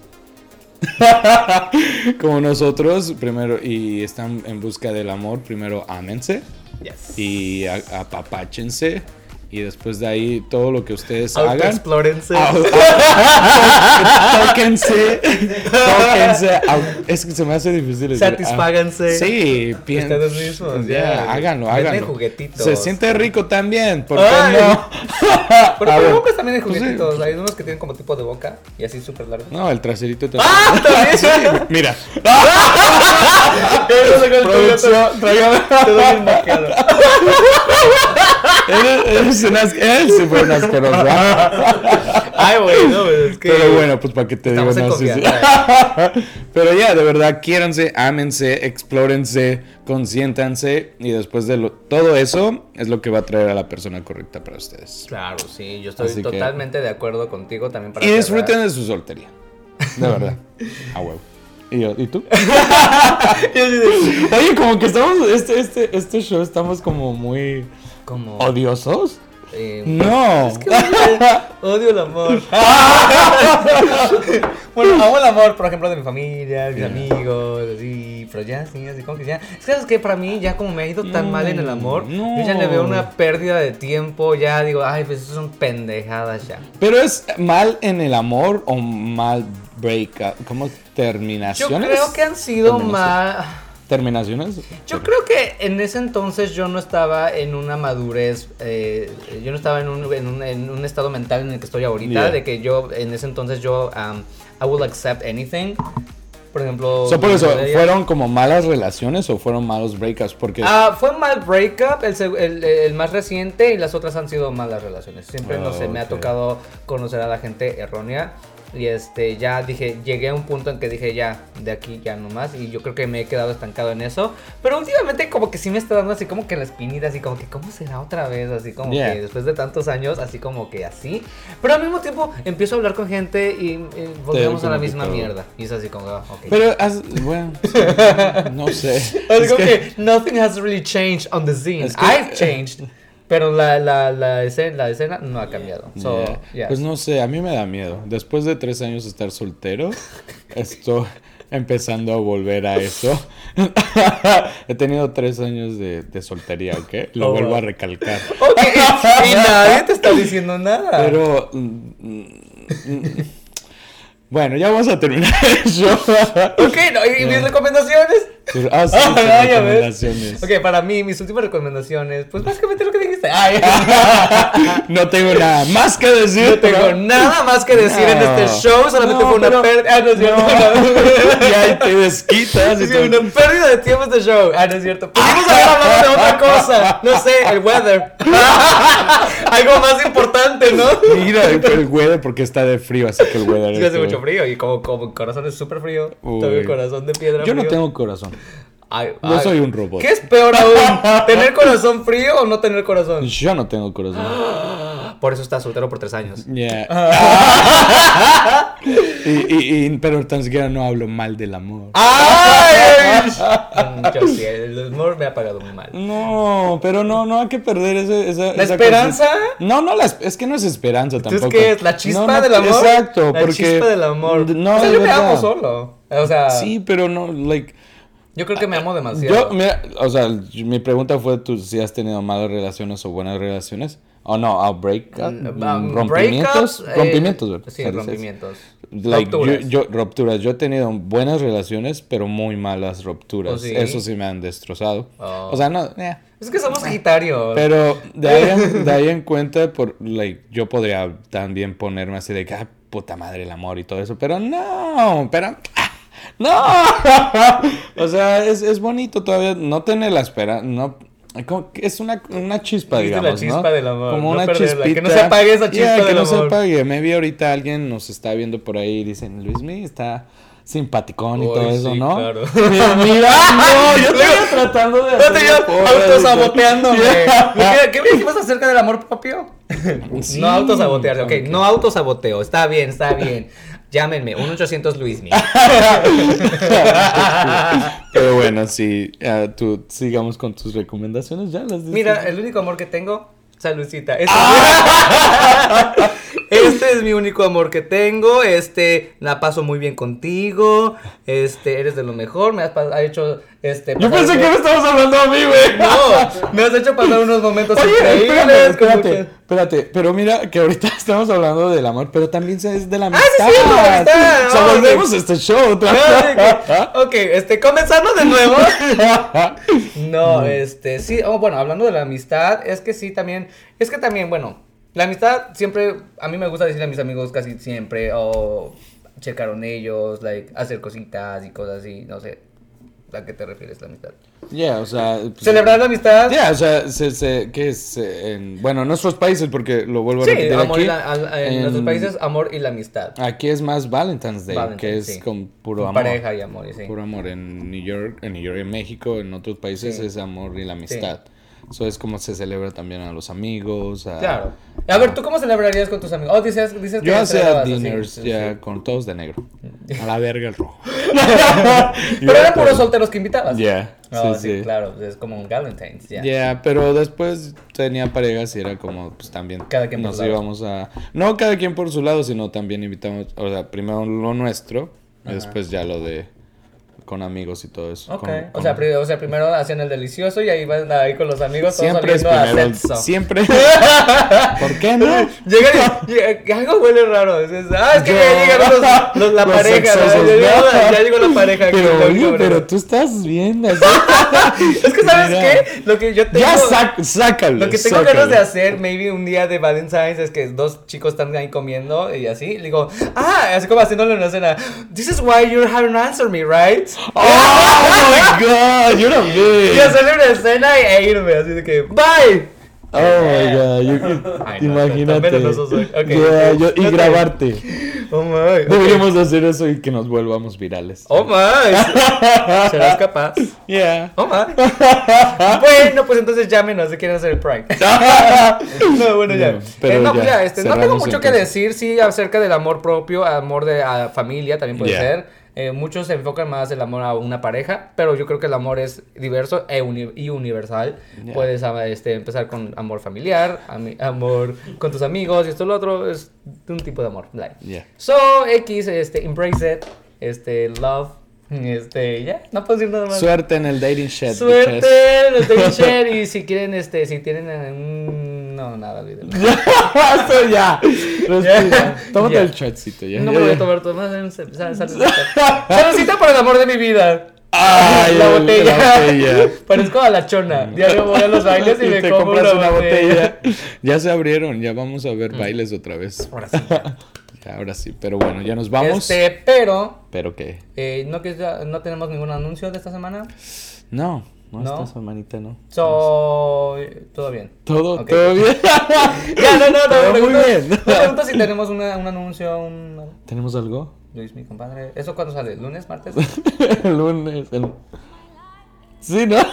como nosotros, primero, y están en busca del amor, primero ámense Yes. y a- apapáchense. Y después de ahí, todo lo que ustedes hagan. Au- Tóquense. Tóquense. Es que se me hace difícil. Satisfáganse. ah, Sí, pien- Ustedes mismos, Ya, ya. háganlo, háganlo. juguetitos. Se siente rico también. ¿Por qué no? Pero ver, hombres también hay pues sí. juguetitos. Hay unos que tienen como tipo de boca y así súper largos. No, el traserito también. ¡Ah! ¿También? Sí, mira. Producción, tráigame. Te doy un moqueado. Un as- él sí fue un asqueroso. Ay, güey, no, es que. Pero bueno, pues para que te digo, no, sí, sí. confianza. Pero ya, de verdad, quiéranse, ámense, explórense, consiéntanse y después de lo- todo eso es lo que va a traer a la persona correcta para ustedes. Claro, sí, yo estoy Así que- totalmente de acuerdo contigo también para Y disfruten de su soltería. De verdad. A huevo. ¿Y, yo, ¿Y tú? Oye, como que estamos, este, este, este show estamos como muy Como. odiosos. Eh, No. Es que odio, odio el amor. bueno, amo el amor, por ejemplo, de mi familia, de mis amigos, así, pero ya, sí, así como que ya. Es que, ¿sabes qué? Para mí, ya como me ha ido tan mal en el amor, No. yo ya le veo una pérdida de tiempo, ya digo, ay, pues eso son pendejadas ya. Pero es mal en el amor o mal breakup, ¿cómo Yo terminaciones? creo que han sido Terminaciones. Terminaciones. Yo creo que en ese entonces yo no estaba en una madurez, eh, yo no estaba en un, en, un, en un estado mental en el que estoy ahorita, Yeah. de que yo en ese entonces yo, um, I will accept anything. Por ejemplo... O sea, por eso. ¿fueron como malas relaciones o fueron malos breakups? Porque Ah, fue un mal breakup, el, el, el más reciente, y las otras han sido malas relaciones. Siempre, no sé, me ha tocado conocer a la gente errónea. Y este, ya dije, llegué a un punto en que dije, ya, de aquí ya no más. Y yo creo que me he quedado estancado en eso. Pero últimamente, como que sí me está dando así como que la espinita, así como que, ¿cómo será otra vez? Así como Yeah. que después de tantos años, así como que así. Pero al mismo tiempo, empiezo a hablar con gente y, y volvemos a la misma todo. mierda. Y es así como, ok. Pero, has- bueno, no sé. Es como que- que, nothing has really changed on the scene. Es que- I've changed. Pero la, la, la, escena, la escena no ha cambiado. So, Yeah. yeah. Pues no sé, a mí me da miedo. Después de tres años de estar soltero, estoy empezando a volver a eso. He tenido tres años de, de soltería, ¿ok? Lo Oh, vuelvo wow. a recalcar. Ok, y nadie te está diciendo nada. Pero... mm, mm, bueno, ya vamos a terminar el show. Ok, no, ¿y, y mis recomendaciones? Ah, sí, tus ya ves. recomendaciones. Ok, para mí, mis últimas recomendaciones, pues básicamente lo que dijiste. Ay, No tengo nada más que decir. no tengo nada más que decir en este show, solamente No, fue una pero- pérdida. Ah, no es cierto. Y ahí te desquitas. Sí, una pérdida de tiempo este show. Ah, no es cierto. Pudimos haber hablado de otra cosa. No sé, el weather. Algo más importante, ¿no? Mira, el, weather porque está de frío, así que el weather. Que hace mucho frío y como, como corazón es súper frío. Tengo el corazón de piedra Yo no tengo corazón. Ay, Yo ay. soy un robot. ¿Qué es peor aún? ¿Tener corazón frío o no tener corazón? Yo no tengo corazón. Por eso estás soltero por tres años. Yeah. y, y, y- pero tan siquiera no hablo mal del amor. ¡Ay! Yo sí, el amor me ha pagado muy mal. No, pero no, no hay que perder ese, esa, ¿La esa esperanza? cosa. No, no, la es- es que no es esperanza tampoco. ¿qué es? ¿La chispa No, no, del amor? Exacto, La porque. chispa del amor. No, o sea, es yo me amo solo. O sea, Sí, pero no, like. Yo creo que me amo demasiado. Yo, mira, o sea, mi pregunta fue tú si has tenido malas relaciones o buenas relaciones. O no, o break Mm, mm, um, rompimientos. breakups, eh, rompimientos, ¿verdad? Sí, rompimientos. Like, Rupturas. Yo, yo- rupturas. Yo he tenido buenas relaciones, pero muy malas rupturas. ¿Oh, sí? Eso sí me han destrozado. Oh. O sea, no. eh. Es que somos sagitarios. Pero de ahí, en, de ahí en cuenta, por, like, yo podría también ponerme así de que, ah, puta madre, el amor y todo eso. Pero no, pero. ah, No, o sea, es, es bonito todavía no tener la esperanza, no, que es una, una chispa, Dijiste la digamos, chispa ¿no? del amor, Como no una perderla, chispita. que no se apague esa chispa Yeah, que del no se amor. apague. Maybe ahorita alguien nos está viendo por ahí y dicen, Luis Mi está simpaticón y Uy, todo eso, sí, ¿no? claro. Mira, mira, no, yo estoy tratando de hacer yo autosaboteándome. Yeah. ¿Qué, ¿Qué me dijimos acerca del amor propio? Sí, no autosabotearse, ok. No autosaboteo. Está bien, está bien. Llámenme, 1-800 Luismi. Pero bueno, sí, tú sigamos con tus recomendaciones, ya las diste. Mira, el único amor que tengo, saludcita. Ah. este es mi único amor que tengo. Este, la paso muy bien contigo. Este, eres de lo mejor. Me has hecho, este. Yo pensé que me estabas hablando a mí, güey. No, me has hecho pasar unos momentos Oye, increíbles. espérate, con espérate, muchas- espérate, pero mira que ahorita estamos hablando del amor, pero también es de la amistad. Ah, sí, de la amistad, O sea, no, volvemos sí. a este show otra Ah, ok, este, comenzando de nuevo. vez. No, este, sí, oh, bueno, hablando de la amistad, es que sí, también, es que también, bueno, la amistad siempre, a mí me gusta decirle a mis amigos casi siempre, o checaron ellos, like, hacer cositas y cosas así, no sé, ¿a qué te refieres la amistad? Ya, o sea. pues, Celebrar la amistad. Ya, o sea, se, se, ¿qué es? Eh, En, bueno, en nuestros países, porque lo vuelvo a Sí, repetir amor aquí. y la- al- en, en- nuestros países, amor y la amistad. Aquí es más Valentine's Day, Valentine's, que es sí. con puro amor. Pareja y amor, y sí. Puro amor. En New York, en New York, en México, en otros países Sí. es amor y la amistad. Eso es como se celebra también a los amigos. A, Claro. A ver, ¿tú cómo celebrarías con tus amigos? Oh, dices, dices que Yo hacía así, dinners ya sí. con todos de negro. A la verga el rojo. Pero eran puros solteros que invitabas. Ya, Oh, sí, sí, sí. claro, es como un Valentine's, ya. Ya, pero después tenía parejas y era como, pues también Cada quien por nos su lado. íbamos a... No cada quien por su lado, sino también invitamos, o sea, primero lo nuestro y después ya lo de con amigos y todo eso. Ok, con- o, con- sea, pri- o sea, primero hacían el delicioso y ahí van ahí con los amigos todos siempre es oliendo a primero, sexo. siempre... ¿Por qué no? Llegan y, y algo huele raro. dices, ah, es que Yo- ya llegaron los, los- la Los pareja. ¿no? Ya, llegó, ya llegó la pareja. Pero oye, pero tú estás bien. así. Que, ¿sabes qué? Lo que yo tengo. Ya sac- sácalo. Lo que tengo sácalo. ganas de hacer, maybe un día de Valentine's, es que dos chicos están ahí comiendo y así. Le digo, ah, así como haciéndole una cena. This is why you're having to answer me, right? Oh my god, you're a bitch. Y hacerle una escena e irme, así de que, bye. Oh my god, no, imagínate. tan venenoso soy. Ok, Yeah, yo- y grabarte. Oh my. Deberíamos hacer eso y que nos volvamos virales. Oh my. ¿Serás capaz? Yeah. Oh my. bueno, pues entonces llámenos si quieren hacer el prank. no, bueno, ya. No, pero Eh, no, ya, ya, este, no tengo mucho que decir, sí, acerca del amor propio, amor de a familia también puede Ya. ser. Eh, muchos se enfocan más el amor a una pareja, pero yo creo que el amor es diverso e uni- y universal. Puedes ah, este, empezar con amor familiar, ami- amor con tus amigos y esto lo otro es un tipo de amor. like. Yeah. So, X, este, embrace it, este, love, este, ya, no puedo decir nada más. Suerte en el dating shit. Suerte, bitches. los dating share, y si quieren, este, si tienen, eh, mm, no, nada, olvídenlo. Eso ya. Respira. Tómate Ya. el shotcito ya. No ya, me voy a ya. tomar sal- saludcita. Por el amor de mi vida. Ay, la el- botella. la botella. Parezco a la chona. Diario voy a los bailes y, Y me te como compras una, una botella. botella. Ya se abrieron, ya vamos a ver bailes otra vez. Ahora sí. Ya, ahora sí, pero bueno, ya nos vamos. Este, pero, Pero que eh, ¿no, que ya- no tenemos ningún anuncio de esta semana. no, no, ¿No? esta semanita no. So, todo bien. Todo, todo bien. Ya, no, no, no. Todo muy pregunto- bien. Me pregunto si tenemos una- un anuncio, un... ¿Tenemos algo? Luis, mi compadre. ¿Eso cuándo sale? ¿Lunes, martes? lunes. el- Sí, ¿no?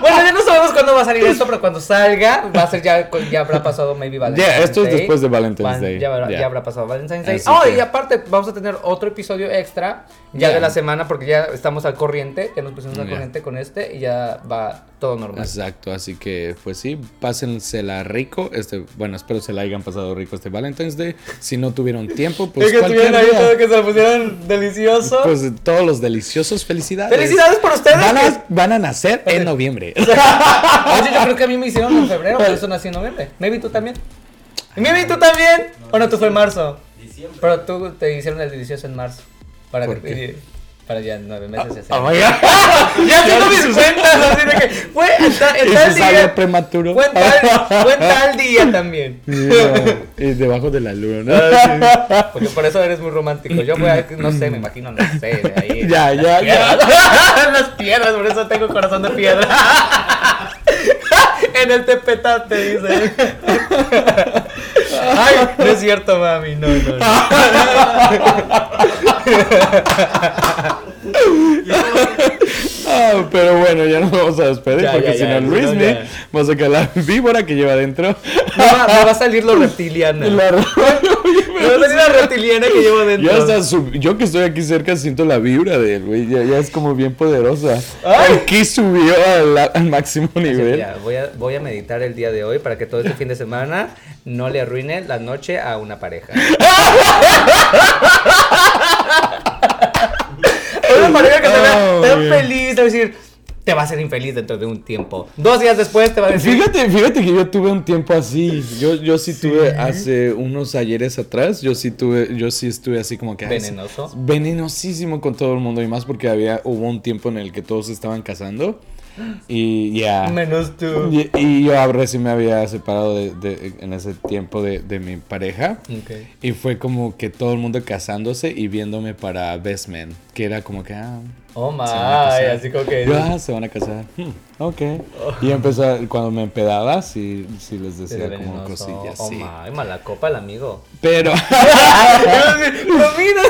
Bueno, ya no sabemos cuándo va a salir esto, pero cuando salga, va a ser ya, ya habrá pasado maybe Valentine's Ya, esto es después de Valentine's Day. Ya, habrá, Ya. ya habrá pasado Valentine's Day. Así Oh, que- y aparte, vamos a tener otro episodio extra ya de la semana, porque ya estamos al corriente, ya nos pusimos al corriente con este y ya va todo normal. Exacto, así que pues sí, pásensela rico. Este, bueno, espero se la hayan pasado rico este Valentine's Day. Si no tuvieron tiempo, pues Es que cualquier ahí todo, que se lo pusieron delicioso. Pues todos los deliciosos, felicidades. ¡Felicidades por ustedes! Van a, van a nacer en noviembre. Oye, yo creo que a mí me hicieron en febrero, por eso nací en noviembre. Maybe tú también. Maybe tú también. O no, tú fue en marzo. Diciembre. Pero tú te hicieron el delicioso en marzo. Para ¿Por que qué? Para ya nueve meses. ya Oh sea. my God. ya tengo mis cuentas, así de que fue en, ta- en tal se día. prematuro. Fue en tal, fue en tal día también. Yeah, y debajo de la luna, ¿no? Porque por eso eres muy romántico. Yo voy a, no sé, me imagino, no sé, de ahí. Ya, ya, ya. En las piedras, por eso tengo corazón de piedra. en el tepetate, dice. Ay, no es cierto, mami. No, no, no. Ah, pero bueno, ya nos vamos a despedir Ya, porque si no, Luis me va a sacar la víbora que lleva adentro. Va, me va a salir lo reptiliana. La- Me va a salir la reptiliana que llevo dentro. Ya hasta su- yo que estoy aquí cerca siento la vibra de él, güey. Ya, ya es como bien poderosa. Ay. Ki subió al, al máximo nivel. Ya, voy, a, voy a meditar el día de hoy para que todo este fin de semana no le arruine la noche a una pareja. una pareja que se vea Oh, tan bien. feliz, a decir, te va a hacer infeliz dentro de un tiempo. Dos días después te va a decir, Fíjate, fíjate que yo tuve un tiempo así. Yo, yo sí, tuve hace unos ayeres atrás. Yo sí tuve, yo sí estuve así como que venenoso. venenosísimo con todo el mundo y más porque había hubo un tiempo en el que todos estaban casando y ya Menos tú. y, y yo recién me había separado de, de- en ese tiempo de, de mi pareja Ok. y fue como que todo el mundo casándose y viéndome para Best Man que era como que ah Oh my, así como que... "Ah, se van a casar Hmm, ok y empezó cuando me empedaba sí, sí les decía Era como venenoso. cosillas Oh sí my, mala copa el amigo. pero Pero mira.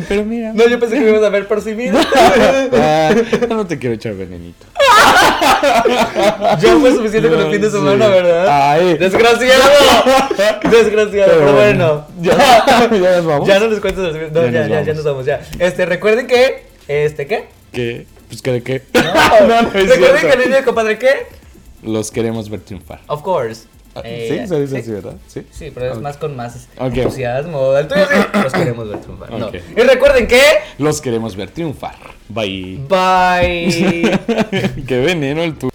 pero mira No, yo pensé que me ibas a ver por sí mismo. ah, no te quiero echar venenito Ya fue suficiente con el fin de Sí. semana, ¿verdad? Ay. Desgraciado. Desgraciado, pero, bueno. ya, ya nos vamos Ya no les cuento No, Ya ya, nos ya, ya nos vamos, ya. Este, recuerden que. Este, ¿qué? ¿Qué? Pues que de qué. No, No, no es recuerden cierto. que niño de compadre, ¿qué? Los queremos ver triunfar. Of course. Ah, Eh, sí, se dice sí. así, ¿verdad? Sí. Sí, pero es Ok. más con más Ok. entusiasmo. El tuyo sí. Los queremos ver triunfar. No. Ok. Y recuerden que. Los queremos ver triunfar. Bye. Bye. Qué veneno el tuyo.